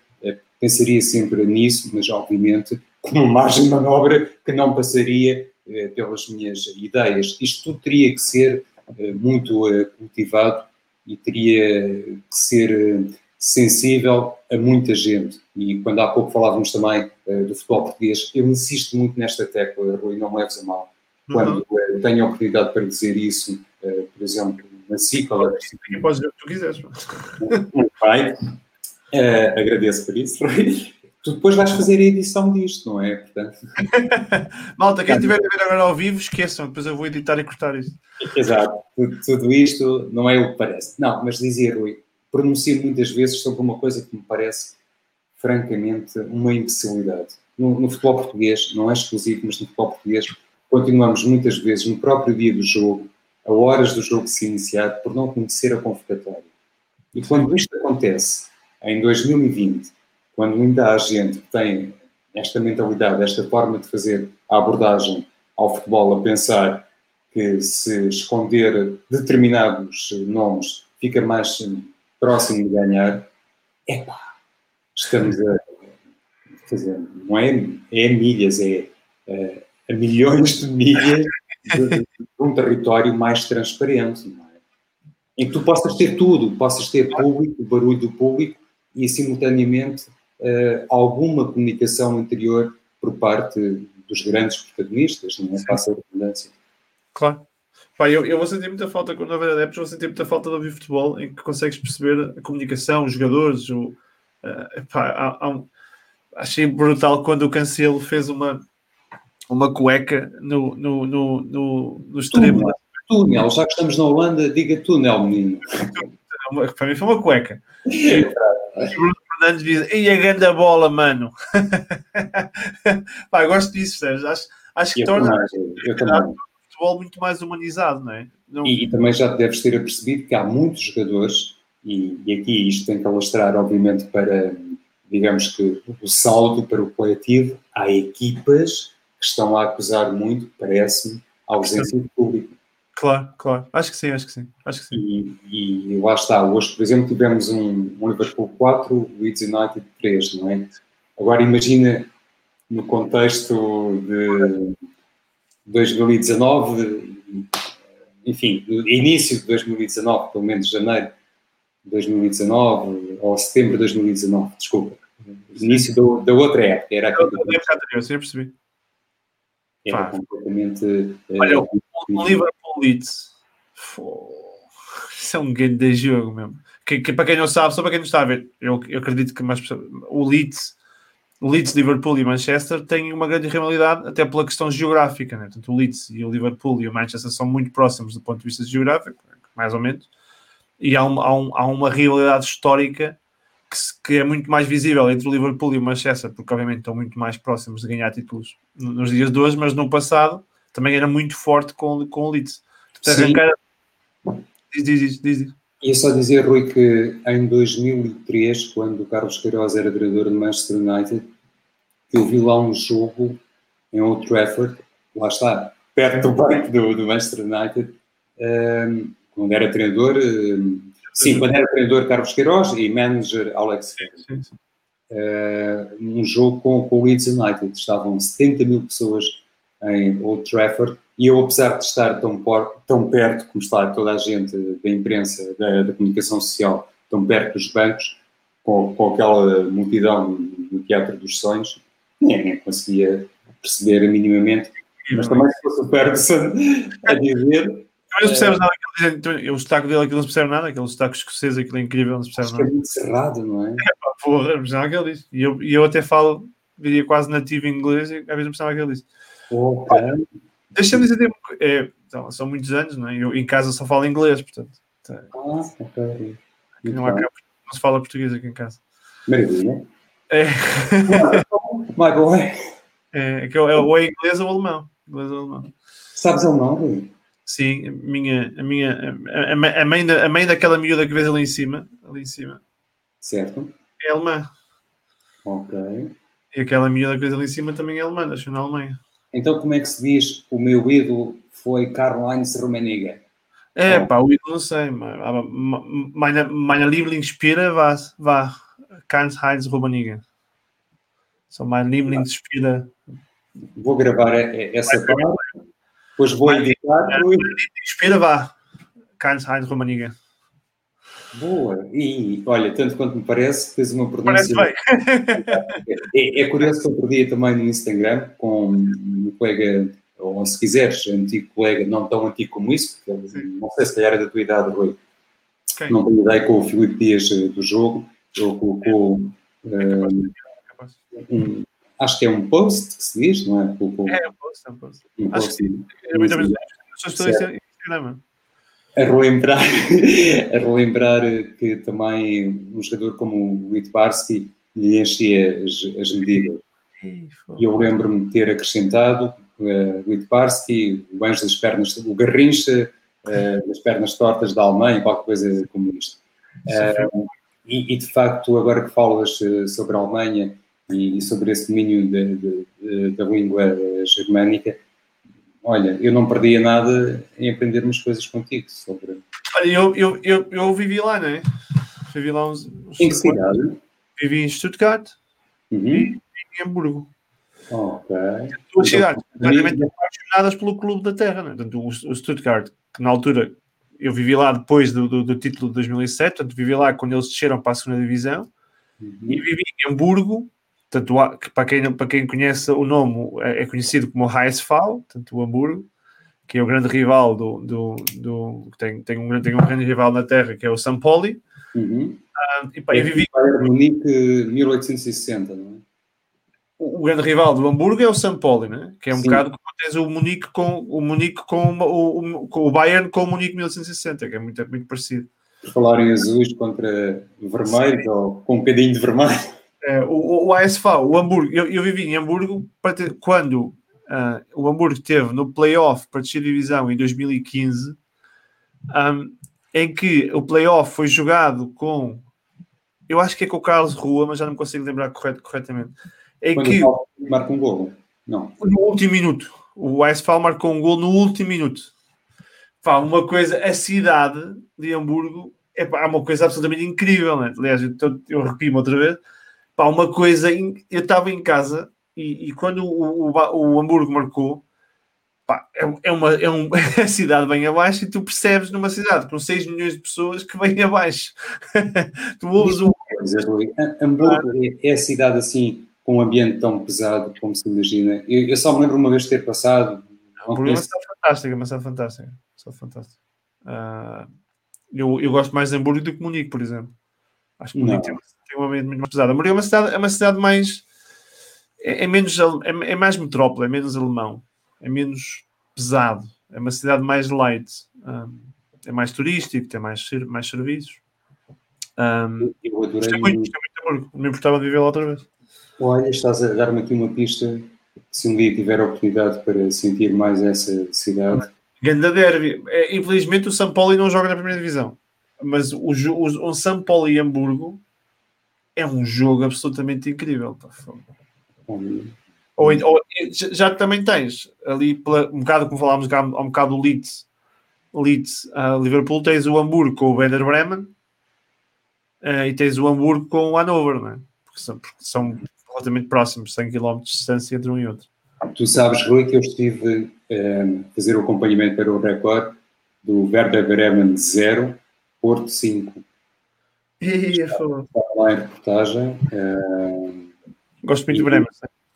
pensaria sempre nisso, mas obviamente com uma margem de manobra que não passaria eh, pelas minhas ideias. Isto tudo teria que ser eh, muito eh, cultivado e teria que ser sensível a muita gente. E quando há pouco falávamos também do futebol português, eu insisto muito nesta tecla, Rui, não me leves a mal. Quando uhum. tenho a oportunidade para dizer isso, por exemplo, na cicla. Podes dizer o que tu quiseres. Muito bem. Agradeço por isso, Rui tu depois vais fazer a edição disto, não é? Portanto... Malta, quem estiver a ver agora ao vivo, esqueçam, depois eu vou editar e cortar isto. Exato, tudo, tudo isto não é o que parece. Não, mas dizia Rui, pronuncio muitas vezes sobre uma coisa que me parece, francamente, uma imbecilidade. No, no futebol português, não é exclusivo, mas no futebol português, continuamos muitas vezes no próprio dia do jogo, a horas do jogo se iniciar, por não conhecer a convocatória. E quando isto acontece, em 2020, quando ainda há gente que tem esta mentalidade, esta forma de fazer a abordagem ao futebol, a pensar que se esconder determinados nomes fica mais próximo de ganhar, epá, estamos a fazer, não é, é milhas, é, é a milhões de milhas de, de, um território mais transparente, é? em que tu possas ter tudo, possas ter público, o barulho do público e simultaneamente uh, alguma comunicação interior por parte dos grandes protagonistas, não é? Passa a redundância. Claro. Pá, eu, eu vou sentir muita falta quando houver adeptos, vou sentir muita falta de ouvir futebol em que consegues perceber a comunicação, os jogadores. O, uh, pá, há, há um, achei brutal quando o Cancelo fez uma, uma cueca no, no, no, no, no extremo. Túnel, túnel, já que estamos na Holanda, diga túnel, menino. Para mim foi uma cueca. Fernandes diz, e a grande bola, mano. Pá, gosto disso, Sérgio. Acho, acho que eu torna o futebol muito mais humanizado, não é? Não... E, e, também já deves ter apercebido que há muitos jogadores, e, e, aqui isto tem que alastrar, obviamente, para, digamos que, o saldo para o coletivo. Há equipas que estão a acusar muito, parece-me, a ausência de público. Claro, claro. Acho que sim, acho que sim. Acho que sim. E, e lá está. Hoje, por exemplo, tivemos um, um Liverpool 4, Leeds United 3, não é? Agora imagina no contexto de 2019, enfim, início de 2019, pelo menos janeiro de 2019, ou setembro de 2019, desculpa. Início do, da outra época. Era aquilo da sim, eu percebi. Era completamente. Olha, eh, o Liverpool Leeds. Isso é um grande jogo mesmo. que, que, para quem não sabe, só para quem não está a ver, eu, eu acredito que mais, o Leeds, o Leeds, Liverpool e Manchester têm uma grande rivalidade, até pela questão geográfica, né? O Leeds e o Liverpool e o Manchester são muito próximos do ponto de vista geográfico, mais ou menos, e há, um, há, um, há uma rivalidade histórica que, que, é muito mais visível entre o Liverpool e o Manchester, porque obviamente estão muito mais próximos de ganhar títulos nos dias de hoje, mas no passado também era muito forte com, com o Leeds. Diz, diz, diz, diz. Ia só dizer, Rui, que em 2003, quando o Carlos Queiroz era treinador do Manchester United, eu vi lá um jogo em Old Trafford, lá está, perto do banco do, do Manchester United, um, quando era treinador, um, sim, quando era treinador Carlos Queiroz e manager Alex Ferguson. Uh, um jogo com, com o Leeds United, estavam 70 mil pessoas em Old Trafford e eu, apesar de estar tão, por, tão perto, como está toda a gente da imprensa, da, da comunicação social, tão perto dos bancos, com, com aquela multidão no Teatro dos Sonhos, nem, nem conseguia perceber minimamente. Mas também se fosse o Ferguson a dizer. Mas não percebes nada que ele diz, o sotaque dele aquilo não se percebe nada, aquele sotaque escocês, aquilo é incrível, não se percebe nada. É muito cerrado, não é? É pá, porra, não percebe que ele diz. E eu, e eu até falo, diria quase nativo em inglês, e às vezes não percebe que ele diz. Deixa-me dizer, é, então, são muitos anos, não é? Eu em casa só falo inglês, portanto. Tá. Ah, ok. Não, há, não se fala português aqui em casa. Maravilha. É. My boy. É, é, que é, ou é inglês ou alemão. Inglês ou alemão. Sabes alemão, Rui? Sim, a minha, a minha, a, a, mãe da, a mãe daquela miúda que vês ali em cima, ali em cima. Certo. É alemã. Ok. E aquela miúda que vês ali em cima também é alemã, nasceu na Alemanha. Então, como é que se diz o meu ídolo foi Karl-Heinz Rummenigge? É, pá, o ídolo não sei, mas meine, meine Lieblingsspieler war, war Karl-Heinz Rummenigge. So, mein Lieblingsspieler. Vou gravar essa parte, depois vou editar. Mein Lieblingsspieler war Karl-Heinz Rummenigge. Boa, e olha, tanto quanto me parece, tens uma pronúncia. Parece é, é, curioso que outro dia também no Instagram, com um colega, ou se quiseres, antigo colega, não tão antigo como isso, porque não sei se calhar é da tua idade, Rui. Okay. Não tenho ideia com o Filipe Dias eh, do jogo, ele colocou. Um, um, acho que é um post que se diz, não é? Colocou, é um post, é um post. Um post acho que é muita vez. Instagram a relembrar, a relembrar que também um jogador como o Litbarski lhe enchia as, as medidas. E eu lembro-me de ter acrescentado uh, o Litbarski, o Anjo das Pernas, o Garrincha uh, das Pernas Tortas da Alemanha, qualquer coisa como isto. Uh, e, e, de facto, agora que falas sobre a Alemanha e, e sobre esse domínio de, de, de, da língua germânica, olha, eu não perdia nada em aprender umas coisas contigo sobre. Olha, eu, eu, eu, eu vivi lá, não é? Vivi lá uns. uns em que cidade? Vivi em Stuttgart uhum. e em Hamburgo. Ok. Duas cidades completamente apaixonadas pelo clube da terra, não é? Portanto, o, o Stuttgart, que na altura eu vivi lá depois do, do, do, título de 2007, portanto, vivi lá quando eles desceram para a segunda divisão uhum. e vivi em Hamburgo Portanto, para quem, para quem conhece o nome, é, é conhecido como HSV, portanto, o Hamburgo, que é o grande rival do. do, do tem, tem, um, tem um grande rival na Terra, que é o São Poli. Uhum. Uh, e, pá, é eu vivi. Munique 1860, não é? O, o grande rival do Hamburgo é o São Paulo, né? que é um Sim. bocado como tens o Munique com o Munique com o, o, com o Bayern com o Munique 1960, que é muito, muito parecido. Por falar em azuis contra vermelhos ou com um bocadinho de vermelho. É, o, o ASV, o Hamburgo, eu, eu vivi em Hamburgo ter, quando uh, o Hamburgo teve no playoff para descer divisão em 2015, um, em que o playoff foi jogado com, eu acho que é com o Carlos Rua, mas já não consigo lembrar corret, corretamente. Em quando que marca um gol, não? No último minuto, o ASV marcou um gol no último minuto. Pá, uma coisa, a cidade de Hamburgo é, pá, uma coisa absolutamente incrível, né? Aliás, eu, eu repito outra vez Pá, uma coisa, eu estava em casa e, e quando o, o, o, Hamburgo marcou, pá, é, é, uma, é, um, é a cidade bem abaixo e tu percebes numa cidade com 6 milhões de pessoas que vem abaixo. tu ouves o. Hamburgo é a cidade assim com um ambiente tão pesado como se imagina. Eu, eu só me lembro uma vez de ter passado. Hamburgo é uma cidade fantástica, uma cidade fantástica. Só fantástica. Uh, Eu, eu gosto mais de Hamburgo do que Munique, por exemplo. Acho que Munique tem, tem uma mente muito mais pesada. Hamburgo é uma cidade, é uma cidade mais. É, é menos. É, é, mais metrópole, é menos alemão, é menos pesado, é uma cidade mais light, um, é mais turístico, tem mais, mais serviços. Um, eu adorei. Gostei muito, gostei muito de Hamburgo, me importava de viver lá outra vez. Olha, estás a dar-me aqui uma pista. Se um dia tiver a oportunidade para sentir mais essa cidade. Ganda derby. É, infelizmente o São Paulo não joga na primeira divisão. Mas o, o, o São Paulo e Hamburgo é um jogo absolutamente incrível. Tá ou, ou, já também tens ali pela, um bocado como falámos há um bocado o Leeds, Leeds uh, Liverpool, tens o Hamburgo com o Werder Bremen uh, e tens o Hamburgo com o Hannover, né? porque, são, porque são relativamente próximos, 100 km de distância entre um e outro. Tu sabes, Rui, que eu estive a uh, fazer o acompanhamento para o recorde do Werder Bremen 0, Porto 5. E, estava lá em reportagem. Uh, Gosto muito e, de Bremen.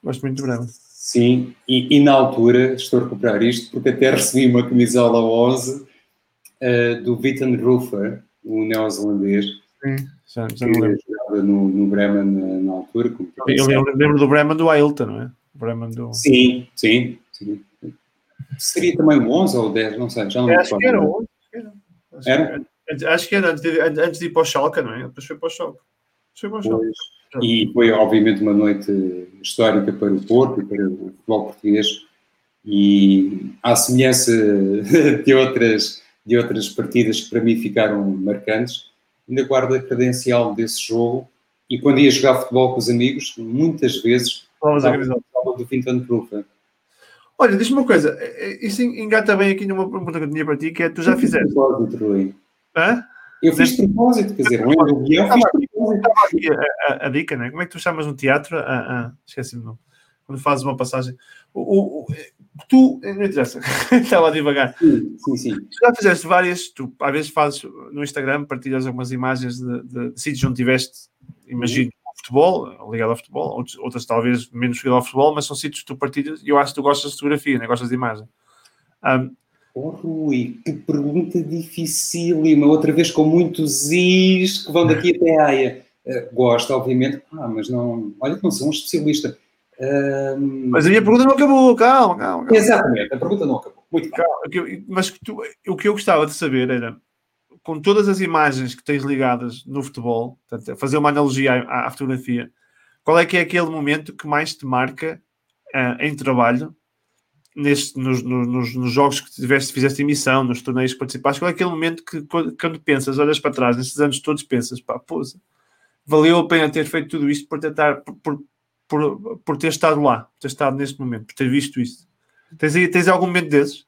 Gosto muito de Bremen. Sim, e, e, na altura, estou a recuperar isto, porque até recebi uma camisola 11 uh, eh, do Witten Rufer, um neozelandês. Sim, já, já não lembro. No, no Bremen na, na altura. Eu, eu lembro do Bremen do Ailton, não é? O Bremen do... Sim, sim, sim. Seria também o 11 ou o 10, não sei, já não me Acho que era o 11. Era? Acho que era antes de, antes de ir para o Schalke, não é? Depois foi para o Schalke. Foi para o Schalke. E foi, obviamente, uma noite histórica para o Porto e para o futebol português. E, à semelhança de outras, de outras partidas que para mim ficaram marcantes, ainda guardo a credencial desse jogo. E quando ia jogar futebol com os amigos, muitas vezes Vamos a do Fintan Prufa. Olha, diz-me uma coisa, isso engata bem aqui numa pergunta que eu tinha para ti, que é tu já fizeste. Hã? Eu fiz propósito, quer dizer, não é do guião, fiz propósito. A, a, a, dica, né? Como é que tu chamas no teatro? Ah, ah, Esqueci-me o nome. Quando fazes uma passagem. O, o, tu, não interessa, estava devagar. Sim, sim, sim. Tu já fizeste várias, tu às vezes fazes no Instagram, partilhas algumas imagens de, de, de sítios onde tiveste, imagino, futebol, ligado ao futebol, outras, outras talvez menos ligado ao futebol, mas são sítios que tu partilhas e eu acho que tu gostas de fotografia, né? gostas de imagem. Um, Oh, Rui, que pergunta dificílima, outra vez com muitos is que vão daqui até a Aia. Uh, gosto, obviamente, ah, mas não, olha que não sou um especialista. Mas a minha pergunta não acabou, calma, calma. calma. Exatamente, a pergunta não acabou. Muito calma. Mas tu, o que eu gostava de saber era, com todas as imagens que tens ligadas no futebol, portanto, fazer uma analogia à, à, fotografia, qual é que é aquele momento que mais te marca uh, em trabalho neste, nos, nos, nos, jogos que tiveste, fizeste emissão, nos torneios que participaste, qual é aquele momento que quando pensas, olhas para trás, nesses anos todos pensas, pá, pousa, valeu a pena ter feito tudo isto por tentar, por, por, por ter estado lá, por ter estado neste momento, por ter visto isto. Tens, tens algum momento desses?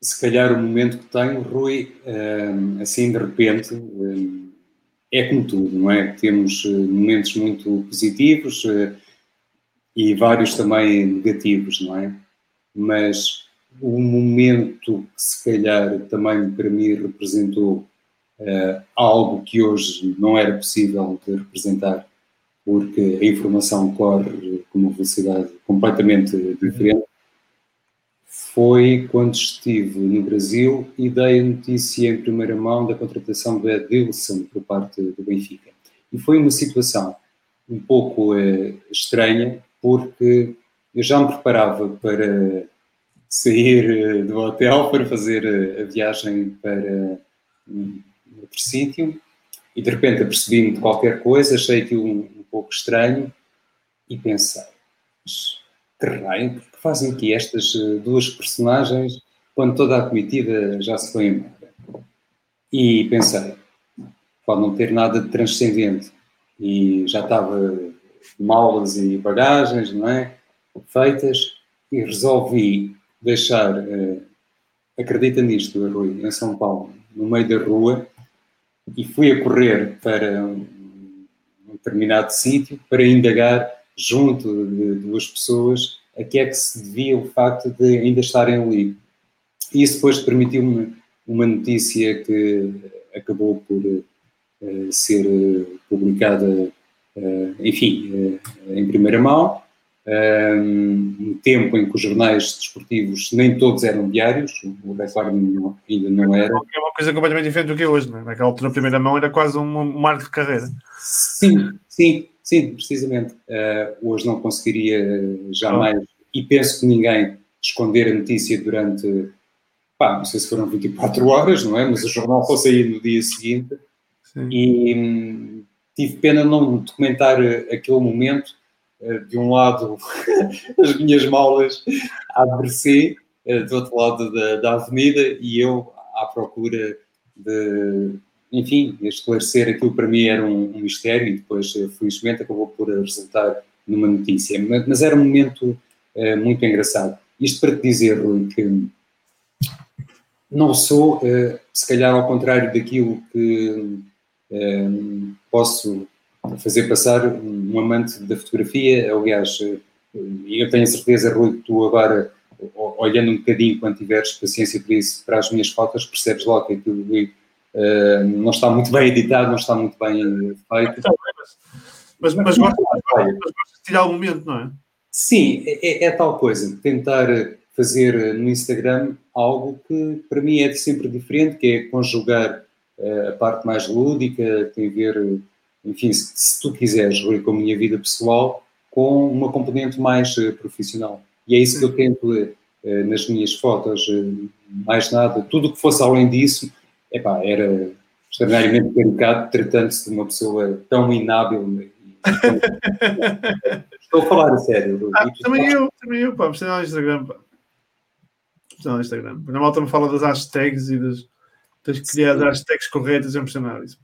Se calhar o momento que tenho, Rui, hum, assim de repente, hum, é como tudo, não é? Temos hum, momentos muito positivos, e vários também negativos, não é? Mas o momento que se calhar também para mim representou uh, algo que hoje não era possível de representar, porque a informação corre com uma velocidade completamente diferente, foi quando estive no Brasil e dei a notícia em primeira mão da contratação do Edilson por parte do Benfica. E foi uma situação um pouco uh, estranha, porque eu já me preparava para sair eh, do hotel para fazer eh, a viagem para outro sítio e de repente apercebi-me de qualquer coisa, achei aquilo um, um pouco estranho e pensei, mas que raio, que fazem aqui estas eh, duas personagens quando toda a comitiva já se foi embora? E pensei, pode não ter nada de transcendente. E já estava malas e bagagens, não é? Feitas e resolvi deixar, uh, acredita nisto, Rui, em São Paulo, no meio da rua e fui a correr para um, determinado sítio para indagar junto de duas pessoas a que é que se devia o facto de ainda estarem ali. E isso depois permitiu-me uma notícia que acabou por uh, ser uh, publicada eh, enfim, eh, em primeira mão, um tempo em que os jornais desportivos nem todos eram diários, o Record ainda não era. É uma coisa completamente diferente do que é hoje, não é? Naquela altura, na primeira mão, era quase um, marco de carreira. Sim, sim, sim, precisamente. Uh, hoje não conseguiria jamais, e penso que ninguém, esconder a notícia durante, pá, não sei se foram 24 horas, não é? Mas o jornal fosse aí no dia seguinte. Sim. E hum, tive pena não documentar aquele momento eh, de um lado as minhas malas à mercê, eh, do outro lado da, da avenida, e eu à procura de, enfim, esclarecer aquilo para mim era um, um mistério e depois, eh, felizmente, acabou por resultar numa notícia. Mas, mas era um momento uh, muito engraçado. Isto para te dizer, Rui, que não sou, uh, se calhar ao contrário daquilo que uh, posso fazer passar um amante da fotografia. Aliás, eh, eu tenho a certeza, Rui, que tu agora, olhando um bocadinho, quando tiveres paciência para isso, para as minhas fotos, percebes logo que aquilo uh, não está muito bem editado, não está muito bem feito. Mas, mas, mas, mas gostas de tirar o momento, não é? Sim, é, é, é tal coisa, tentar fazer no Instagram algo que para mim é sempre diferente, que é conjugar a parte mais lúdica, tem a ver enfim, se, se tu quiseres, Rui, com a minha vida pessoal, com uma componente mais uh, profissional. E é isso que eu tento uh, nas minhas fotos, mais nada. Tudo o que fosse além disso, epá, era extraordinariamente delicado, tratando-se de uma pessoa tão inábil. Estou a falar a sério. Ah, também eu, também eu, pá, precisava no Instagram, pá. Precisava no Instagram. Na malta me fala das hashtags e das, das criar as hashtags corretas, é impressionante isso.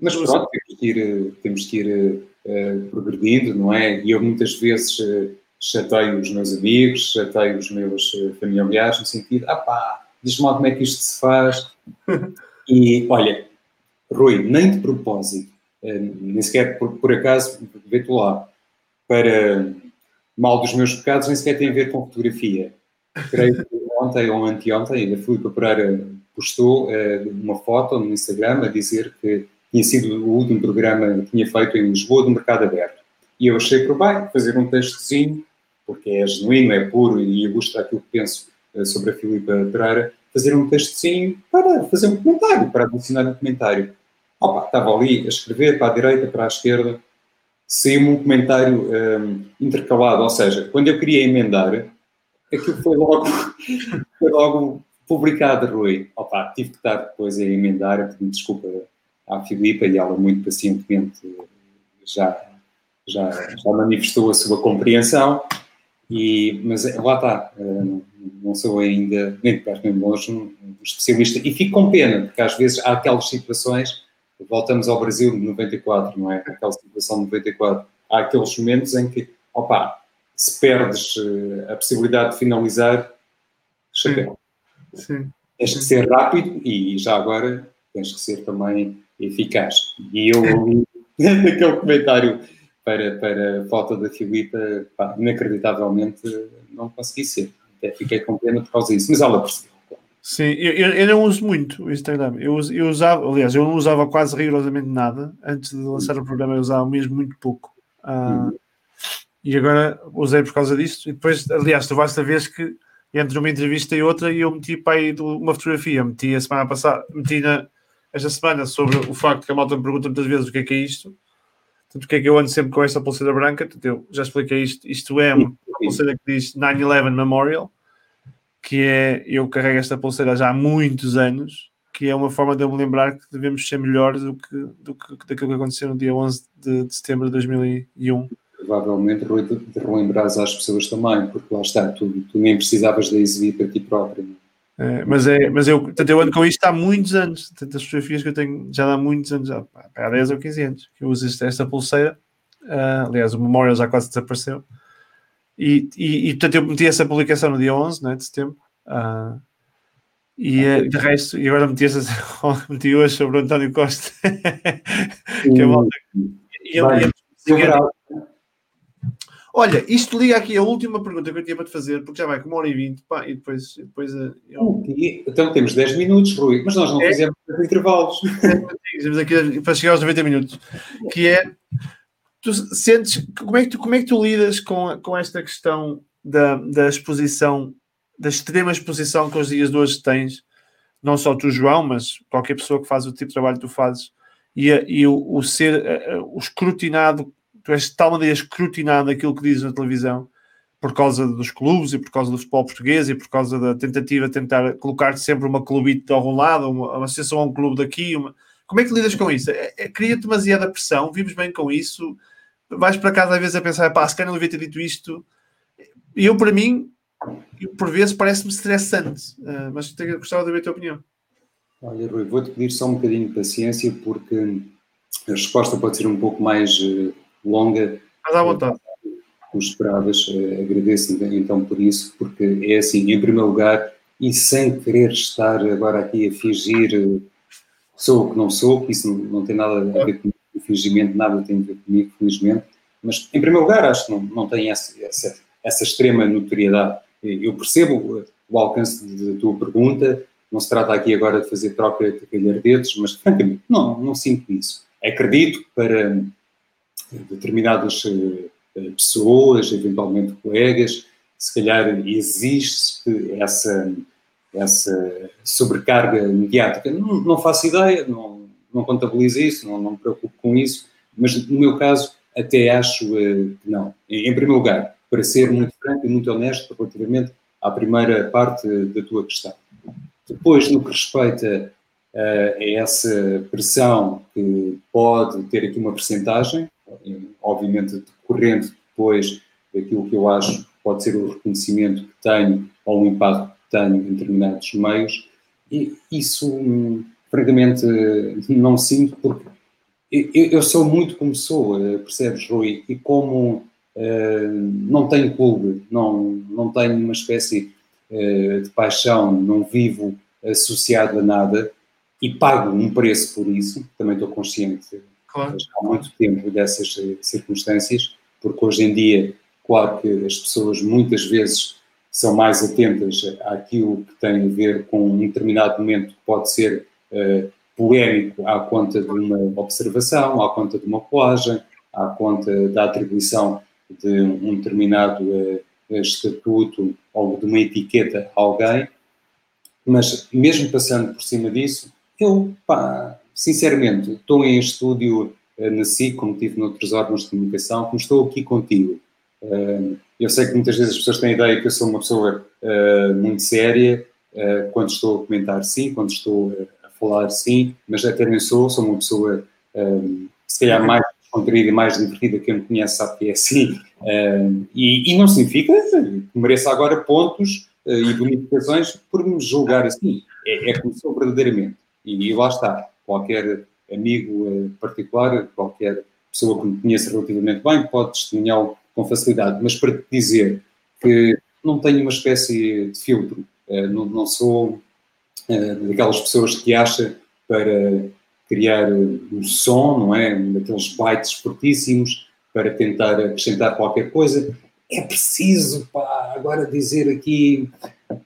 Mas pronto, temos de ir, temos de ir uh, progredindo, não é? E eu muitas vezes uh, chateio os meus amigos, chateio os meus uh, familiares, no sentido, ah pá, diz-me lá como é que isto se faz. e olha, Rui, nem de propósito, uh, nem sequer por, por acaso, vê-te lá, para mal dos meus pecados, nem sequer tem a ver com fotografia. Creio que ontem ou anteontem, a Filipe Pereira postou uma foto no Instagram a dizer que tinha sido o último programa que tinha feito em Lisboa do Mercado Aberto. E eu achei por bem fazer um textozinho, porque é genuíno, é puro e ilustra aquilo que penso eh, sobre a Filipa Pereira, fazer um textozinho para fazer um comentário, para adicionar um comentário. Opa, estava ali a escrever para a direita, para a esquerda, saiu-me um comentário um, ehm, intercalado, ou seja, quando eu queria emendar, aquilo foi logo, foi logo publicado, Rui. Opa, tive que estar depois a emendar, pedindo desculpa à Filipa e ela muito pacientemente já, já, já manifestou a sua compreensão, e, mas lá está, eh, não sou ainda, nem de perto nem de longe, um especialista, e fico com pena, porque às vezes há aquelas situações, voltamos ao Brasil de 94, não é? Aquela situação de 94, há aqueles momentos em que, opa, se perdes eh, a possibilidade de finalizar, chapéu. Sim. Tens que ser rápido e já agora tens que ser também eficaz. E eu li naquele comentário para, para a falta da Filipa, pá, inacreditavelmente não consegui ser. Até fiquei com pena por causa disso, mas ela percebeu. Sim, eu, eu, não uso muito o Instagram. Eu, eu usava, aliás, eu não usava quase rigorosamente nada. Antes de lançar o programa, eu usava mesmo muito pouco. Uh, E agora usei por causa disto. E depois, aliás, tu vais vez que entre uma entrevista e outra, eu meti para aí uma fotografia. Meti a semana passada, meti na, esta semana sobre o facto que a malta me pergunta muitas vezes o que é que é isto. Portanto, o que é que eu ando sempre com esta pulseira branca? Portanto, eu já expliquei isto. Isto é uma pulseira que diz 9-11 Memorial, que é, eu carrego esta pulseira já há muitos anos, que é uma forma de eu me lembrar que devemos ser melhores do que, do que daquilo que aconteceu no dia 11 de, de setembro de 2001 provavelmente de relembrar às pessoas também, porque lá está, tu, tu nem precisavas de exibir para ti próprio. É? É, mas, é, mas eu, portanto, eu ando com isto há muitos anos. Tanto as fotografias que eu tenho já há muitos anos, já, há 10 ou 15 anos, que eu uso esta, pulseira. Uh, aliás, o Memorial já quase desapareceu. E, e, e, portanto, eu meti essa publicação no dia 11 né, de setembro. Uh, e uh, de resto, e agora meti, essa, meti hoje sobre o António Costa, que é malta. E ele, Olha, isto liga aqui a última pergunta que eu tinha para te fazer, porque já vai com uma hora e vinte, pá, e depois. depois eh, eu... Então temos 10 minutos, Rui, mas nós não é? fizemos intervalos. Temos aqui para chegar aos 90 minutos, que é tu sentes, como é que tu, como é que tu lidas com, com esta questão da, da exposição, da extrema exposição que os dias de hoje tens, não só tu, João, mas qualquer pessoa que faz o tipo de trabalho que tu fazes, e, e o, o ser o escrutinado, tu és de tal maneira escrutinado aquilo que dizes na televisão, por causa dos clubes e por causa do futebol português e por causa da tentativa de tentar colocar sempre uma clubite de algum lado, uma, uma associação a um clube daqui. Uma... Como é que lidas com isso? É, é, Cria-te demasiada pressão, vives bem com isso, vais para casa às vezes a pensar, pá, se calhar não devia ter dito isto. E eu, para mim, por vezes parece-me estressante, uh, mas tenho, gostava de ver a tua opinião. Olha, Rui, vou-te pedir só um bocadinho de paciência, porque a resposta pode ser um pouco mais uh, longa. Mas à vontade. Como esperavas, uh, agradeço então por isso, porque é assim, em primeiro lugar, e sem querer estar agora aqui a fingir uh, sou o que não sou, que isso não, tem nada a ver com o fingimento, nada tem a ver comigo, felizmente, mas em primeiro lugar acho que não, não tem essa, essa, essa extrema notoriedade eu percebo o alcance da tua pergunta, não se trata aqui agora de fazer troca de galhardetes, mas francamente não, não sinto isso. Acredito para determinadas eh, pessoas, eventualmente colegas, se calhar existe essa, essa sobrecarga mediática. Não, não faço ideia, não, não contabilizo isso, não, não me preocupo com isso, mas no meu caso até acho uh, que não. Em, primeiro lugar, para ser muito franco e muito honesto relativamente à primeira parte da tua questão. Depois, no que respeita uh, a essa pressão que pode ter aqui uma percentagem, obviamente decorrente depois daquilo que eu acho pode ser o reconhecimento que tenho ou o impacto que tenho em determinados meios, e isso, francamente, não sinto, porque eu, sou muito como sou, eh, percebes, Rui? E como uh, não tenho clube, não, não tenho uma espécie uh, de paixão, não vivo associado a nada e pago um preço por isso, também estou consciente claro. há muito tempo dessas circunstâncias, porque hoje em dia, claro que as pessoas muitas vezes são mais atentas àquilo que tem a ver com um determinado momento que pode ser uh, polémico à conta de uma observação, à conta de uma colagem, à conta da atribuição de um determinado uh, estatuto ou de uma etiqueta a alguém, mas mesmo passando por cima disso, eu, pá, sinceramente, estou em estúdio uh, na SIC, como tive noutros órgãos de comunicação, como estou aqui contigo. Uh, eu sei que muitas vezes as pessoas têm a ideia que eu sou uma pessoa uh, muito séria quando estou a comentar sim, quando estou a falar sim, mas até nem sou, sou uma pessoa se calhar mais contraída e mais divertida, quem me conhece sabe que é assim, e, não significa que mereça agora pontos e bonificações por me julgar assim. É, é como sou verdadeiramente. E, e, lá está. Qualquer amigo uh, particular, qualquer pessoa que me conheça relativamente bem, pode testemunhá-lo com facilidade. Mas para te dizer que não tenho uma espécie de filtro, não, não, sou daquelas pessoas que acha para criar um som, não é? Daqueles bytes fortíssimos para tentar acrescentar qualquer coisa. É preciso, pá, agora dizer aqui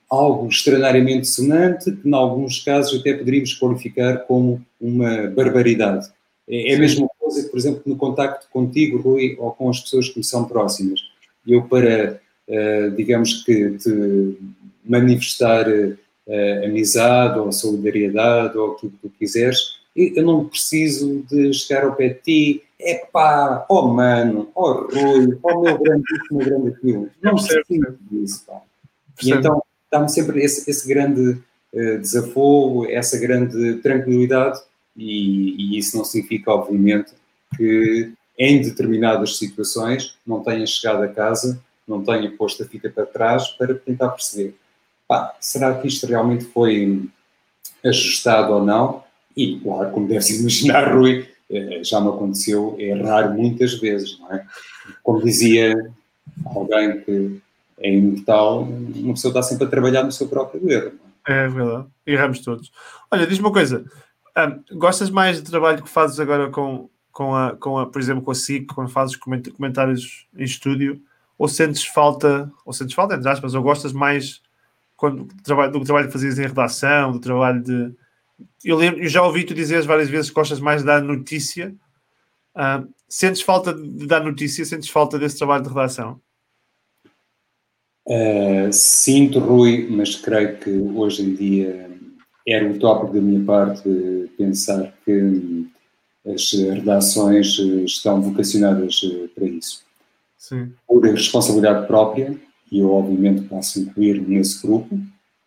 algo extraordinariamente sonante, que em alguns casos até poderíamos qualificar como uma barbaridade. É, é a mesma coisa que, por exemplo, no contacto contigo, Rui, ou com as pessoas que me são próximas. Eu, para, uh, digamos que, te manifestar uh, amizade ou solidariedade ou aquilo que tu quiseres, eu não preciso de chegar ao pé de ti, é pá, oh mano, oh Rui, oh meu grandíssimo, grande aquilo. Não preciso disso, pá. E então dá-me sempre esse, esse grande uh, desafogo, essa grande tranquilidade, e, e, isso não significa, obviamente, que em determinadas situações não tenha chegado a casa, não tenha posto a fita para trás para tentar perceber, pá, será que isto realmente foi ajustado ou não? E, claro, como deves imaginar, Rui, eh, já me aconteceu errar muitas vezes, não é? Como dizia alguém que é imortal, uma pessoa está sempre a trabalhar no seu próprio erro. É? é? verdade, erramos todos. Olha, diz-me uma coisa, um, gostas mais do trabalho que fazes agora com, com, a, com a, por exemplo, com a SIC, quando fazes comentários em estúdio, ou sentes falta, ou sentes falta, entre aspas, ou gostas mais quando, do, trabalho, do trabalho que fazias em redação, do trabalho de eu, lembro, eu já ouvi tu dizeres várias vezes que gostas mais da notícia Uh, sentes falta de dar notícia? Sentes falta desse trabalho de redação? Uh, sinto, Rui, mas creio que hoje em dia era utópico da minha parte pensar que as redações estão vocacionadas para isso. Sim. Por responsabilidade própria, e eu obviamente passo a incluir nesse grupo,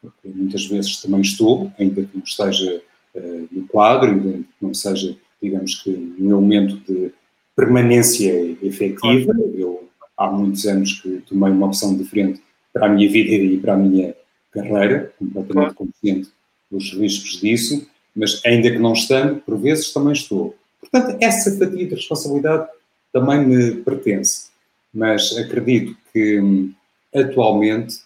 porque muitas vezes também estou, ainda que não esteja uh, no quadro, ainda que não seja, digamos que, no meu momento de permanência efetiva. Eu, há muitos anos que tomei uma opção diferente para a minha vida e para a minha carreira, completamente consciente dos riscos disso, mas ainda que não estando, por vezes também estou. Portanto, essa fatia de responsabilidade também me pertence, mas acredito que hum, atualmente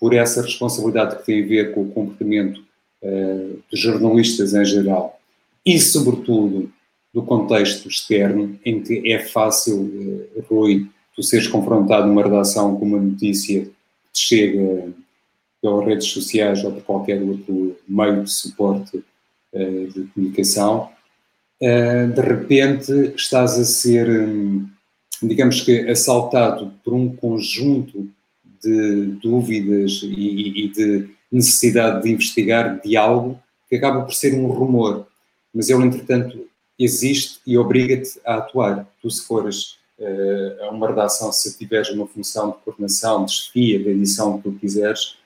por essa responsabilidade que tem a ver com o comportamento uh, dos jornalistas em geral e, sobretudo, do contexto externo, em que é fácil, uh, Rui, tu seres confrontado numa redação com uma notícia chega pelas redes sociais ou por qualquer outro meio de suporte uh, de comunicação, uh, de repente estás a ser, um, digamos que, assaltado por um conjunto de dúvidas e, e, de necessidade de investigar de algo que acaba por ser um rumor, mas ele, entretanto, existe e obriga-te a atuar. Tu, se fores a uma redação, se tiveres uma função de coordenação, de chefia, de edição, que tu quiseres,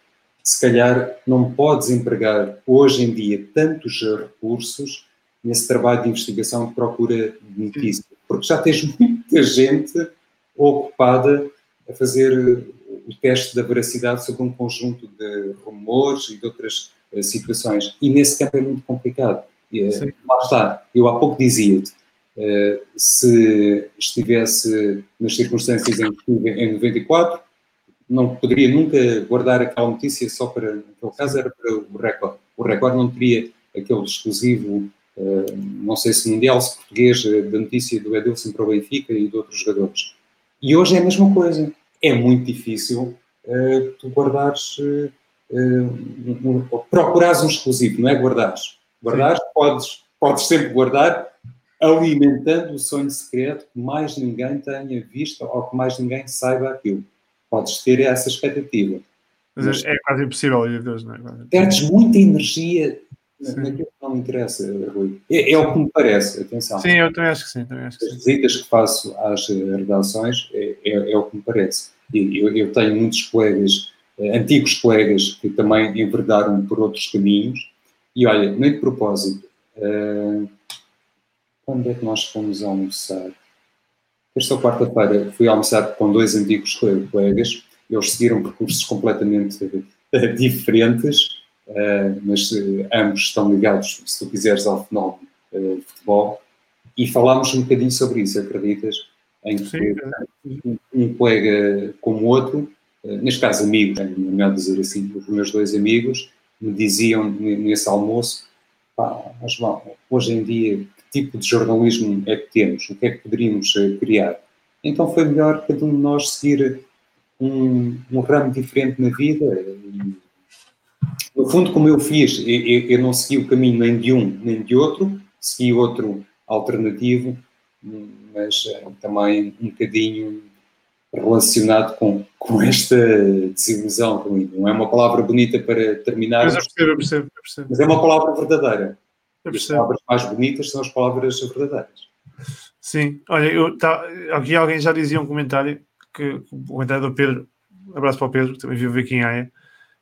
se calhar não podes empregar hoje em dia tantos recursos nesse trabalho de investigação que procura de notícia, porque já tens muita gente ocupada a fazer o teste da veracidade sobre um conjunto de rumores e de outras uh, situações. E nesse campo é muito complicado. E, uh, lá está. Eu há pouco dizia-te, se estivesse nas circunstâncias em que estive em 94, não poderia nunca guardar aquela notícia só para, naquele caso era para o recorde. O recorde não teria aquele exclusivo, não sei se mundial, se português, da notícia do Edilson para o Benfica e de outros jogadores. E hoje é a mesma coisa é muito difícil uh, tu guardares, uh, um, um, procurares um exclusivo, não é guardares. Guardares, podes, podes sempre guardar, alimentando o sonho secreto que mais ninguém tenha visto ou que mais ninguém saiba aquilo. Podes ter essa expectativa. Mas, mas é quase impossível, Deus, não é? Perdes muita energia Sim. naquilo que não me interessa, Rui. É, é, o que me parece, atenção. Sim, eu também acho que sim. Também acho que As visitas que faço às redações é, é, é o que me parece. Eu, eu tenho muitos colegas, eh, antigos colegas, que também enverdaram por outros caminhos. E olha, nem de propósito, uh, quando é que nós fomos almoçar? Esta quarta-feira fui almoçar com dois antigos colegas. Eles seguiram percursos completamente diferentes, uh, mas uh, ambos estão ligados, se tu quiseres, ao fenómeno de futebol. E falámos um bocadinho sobre isso, acreditas? em que Sim. um, um colega como outro, eh, neste caso amigo, é melhor dizer assim, os meus dois amigos, me diziam nesse almoço, pá, João, hoje em dia, tipo de jornalismo é que temos? O que é que poderíamos eh, criar? Então foi melhor cada um de nós seguir um, um ramo diferente na vida. No fundo, como eu fiz, eu, eu não segui o caminho nem de um nem de outro, segui outro alternativo, mas eh, também um bocadinho relacionado com, com esta desilusão. Não é uma palavra bonita para terminar. Mas eu percebo, eu percebo, eu percebo. Mas é uma palavra verdadeira. As palavras mais bonitas são as palavras verdadeiras. Sim, olha, eu, tá, aqui alguém já dizia um comentário, que, o comentário do Pedro, abraço para o Pedro, que também vive aqui em Haia,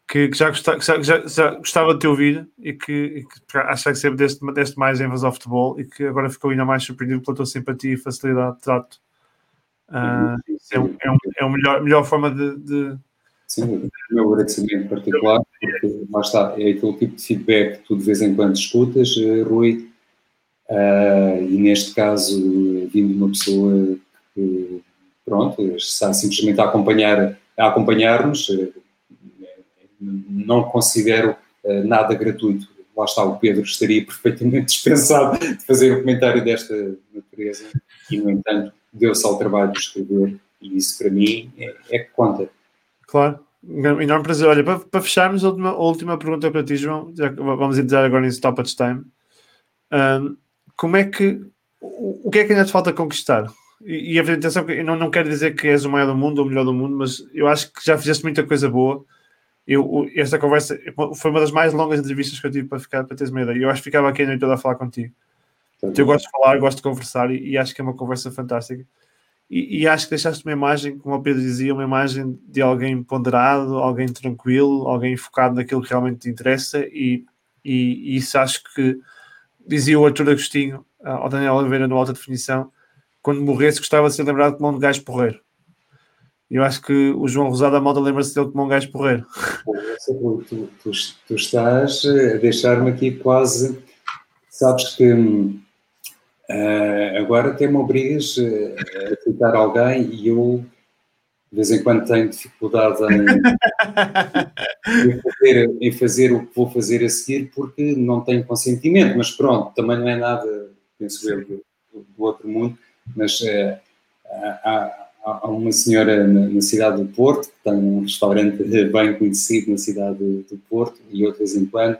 que, que, já, gostava, que já, já, gostava de te ouvir e que, e que que sempre deste, deste mais ênfase ao futebol e que agora ficou ainda mais surpreendido pela tua simpatia e facilidade de trato. Uh, é, um, é, um, é a melhor, melhor forma de, de... Sim, o meu agradecimento particular, porque lá está, é aquele tipo de feedback que tu de vez em quando escutas, uh, Rui, uh, e neste caso, vindo de uma pessoa que, pronto, está simplesmente a acompanhar a acompanhar-nos, não considero uh, nada gratuito. Lá está, o Pedro estaria perfeitamente dispensado de fazer um comentário desta natureza e, no entanto, deu-se ao trabalho de escrever e isso, para mim, é, é que conta. Claro. Enorme prazer. Olha, para, para fecharmos, a última, a última pergunta para ti, João. Já, vamos entrar agora em stoppage time. Um, como é que o, o que é que ainda te falta conquistar? E, e atenção, eu não, não quero dizer que és o maior do mundo ou o melhor do mundo, mas eu acho que já fizeste muita coisa boa. Eu, esta conversa foi uma das mais longas entrevistas que eu tive para ficar para teres uma ideia. Eu acho que ficava aqui a noite toda a falar contigo. Então, eu gosto de falar, gosto de conversar e, e acho que é uma conversa fantástica. E, e, acho que deixaste uma imagem, como o Pedro dizia, uma imagem de alguém ponderado, alguém tranquilo, alguém focado naquilo que realmente te interessa. E, e, e isso acho que dizia o Arthur Agostinho ao Daniel Oliveira no Alta Definição quando morresse, gostava de ser lembrado como um gajo porreiro. Eu acho que o João Rosado, a malta lembra-se dele como um gajo porreiro. Tu, tu, tu, tu estás a deixar-me aqui quase. Sabes que uh, agora até me obrigas a citar alguém e eu de vez em quando tenho dificuldade em, em, fazer, em, fazer, o que vou fazer a seguir porque não tenho consentimento, mas pronto, também não é nada, penso eu, do, do outro mundo mas uh, há, há, uma senhora na, na, cidade do Porto, que tem um restaurante bem conhecido na cidade do Porto, e eu de vez em quando,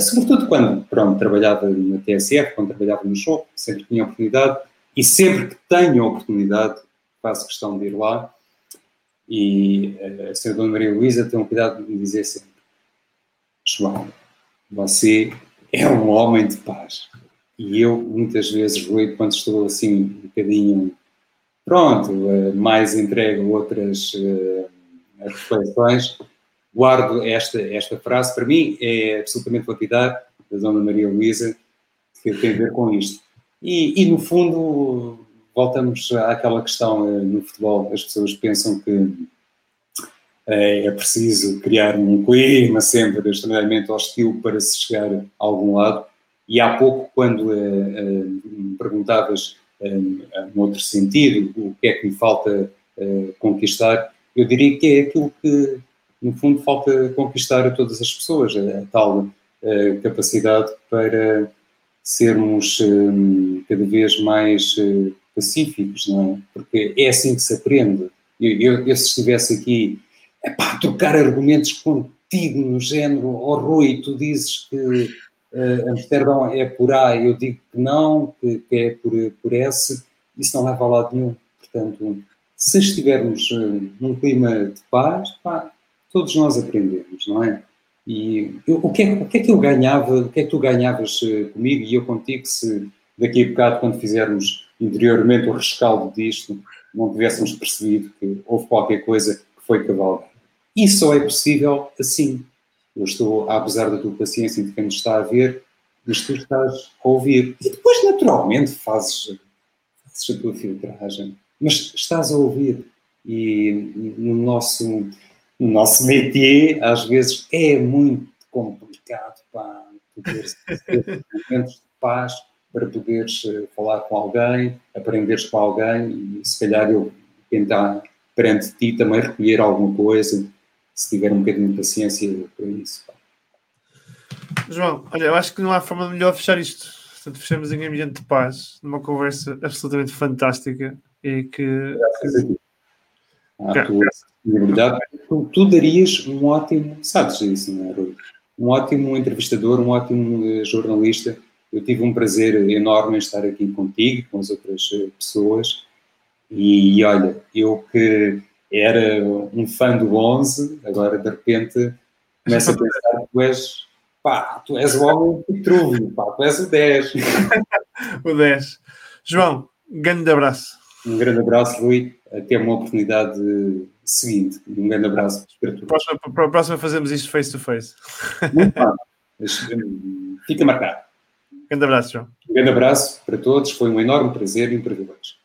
sobretudo quando pronto, trabalhava na TSF, quando trabalhava no show, sempre tinha oportunidade, e sempre que tenho oportunidade, faço questão de ir lá. E uh, a senhora Dona Maria Luísa tem um cuidado de me dizer sempre: João, você é um homem de paz. E eu, muitas vezes, Rui, quando estou assim um bocadinho, pronto, eh, mais entregue a outras reflexões, guardo esta, esta frase. Para mim, é absolutamente lapidar, da Dona Maria Luísa, que tem a ver com isto. E, e, no fundo, voltamos àquela questão uh, no futebol. As pessoas pensam que é preciso criar um clima sempre extremamente hostil para se chegar a algum lado. E há pouco, quando uh, me perguntavas, no outro sentido, o que é que me falta conquistar, eu diria que é aquilo que, no fundo, falta conquistar a todas as pessoas, a, tal capacidade para sermos um, cada vez mais pacíficos, não é? Porque é assim que se aprende. Eu, eu, eu se estivesse aqui epá, a trocar argumentos contigo no género, oh Rui, tu dizes que uh, Amsterdão é por A, eu digo que não, que, que, é por, por S, isso não leva a lado nenhum. Portanto, se estivermos uh, num clima de paz, pá, todos nós aprendemos, não é? E eu, o, que é, o que é que eu ganhava, o que é que tu ganhavas uh, comigo e eu contigo se daqui a bocado, quando fizermos interiormente o rescaldo disto, não tivéssemos percebido que houve qualquer coisa que foi cavalgar. Isso só é possível assim, eu estou a abusar da tua paciência e de quem nos está a ver, mas tu estás a ouvir. E depois, naturalmente, fazes, fazes a tua filtragem, mas estás a ouvir. E no nosso, no nosso métier, às vezes, é muito complicado para poderes ter momentos de paz, para poderes eh, falar com alguém, aprenderes com alguém e, se calhar, eu tentar perante ti também recolher alguma coisa se tiver um bocadinho de paciência para isso. João, olha, eu acho que não há forma de melhor fechar isto. Portanto, fechamos em ambiente de paz, numa conversa absolutamente fantástica e que. Graças ti. Ah, tu, tu, tu, darias um ótimo, sabes isso, não é, Rui? Um ótimo entrevistador, um ótimo uh, jornalista. Eu tive um prazer enorme em estar aqui contigo, com as outras uh, pessoas. E, e olha, eu que era um fã do 11, agora de repente começa a pensar que tu és, pá, tu és o homem Petrúvio, pá, tu és o 10. o 10. João, grande abraço. Um grande abraço, Rui. Até uma oportunidade seguinte. Um grande abraço. Próxima, para a próxima fazemos isto face to face. Muito bem. Fica marcado. Um grande abraço, João. Um grande abraço para todos. Foi um enorme prazer e um privilégio.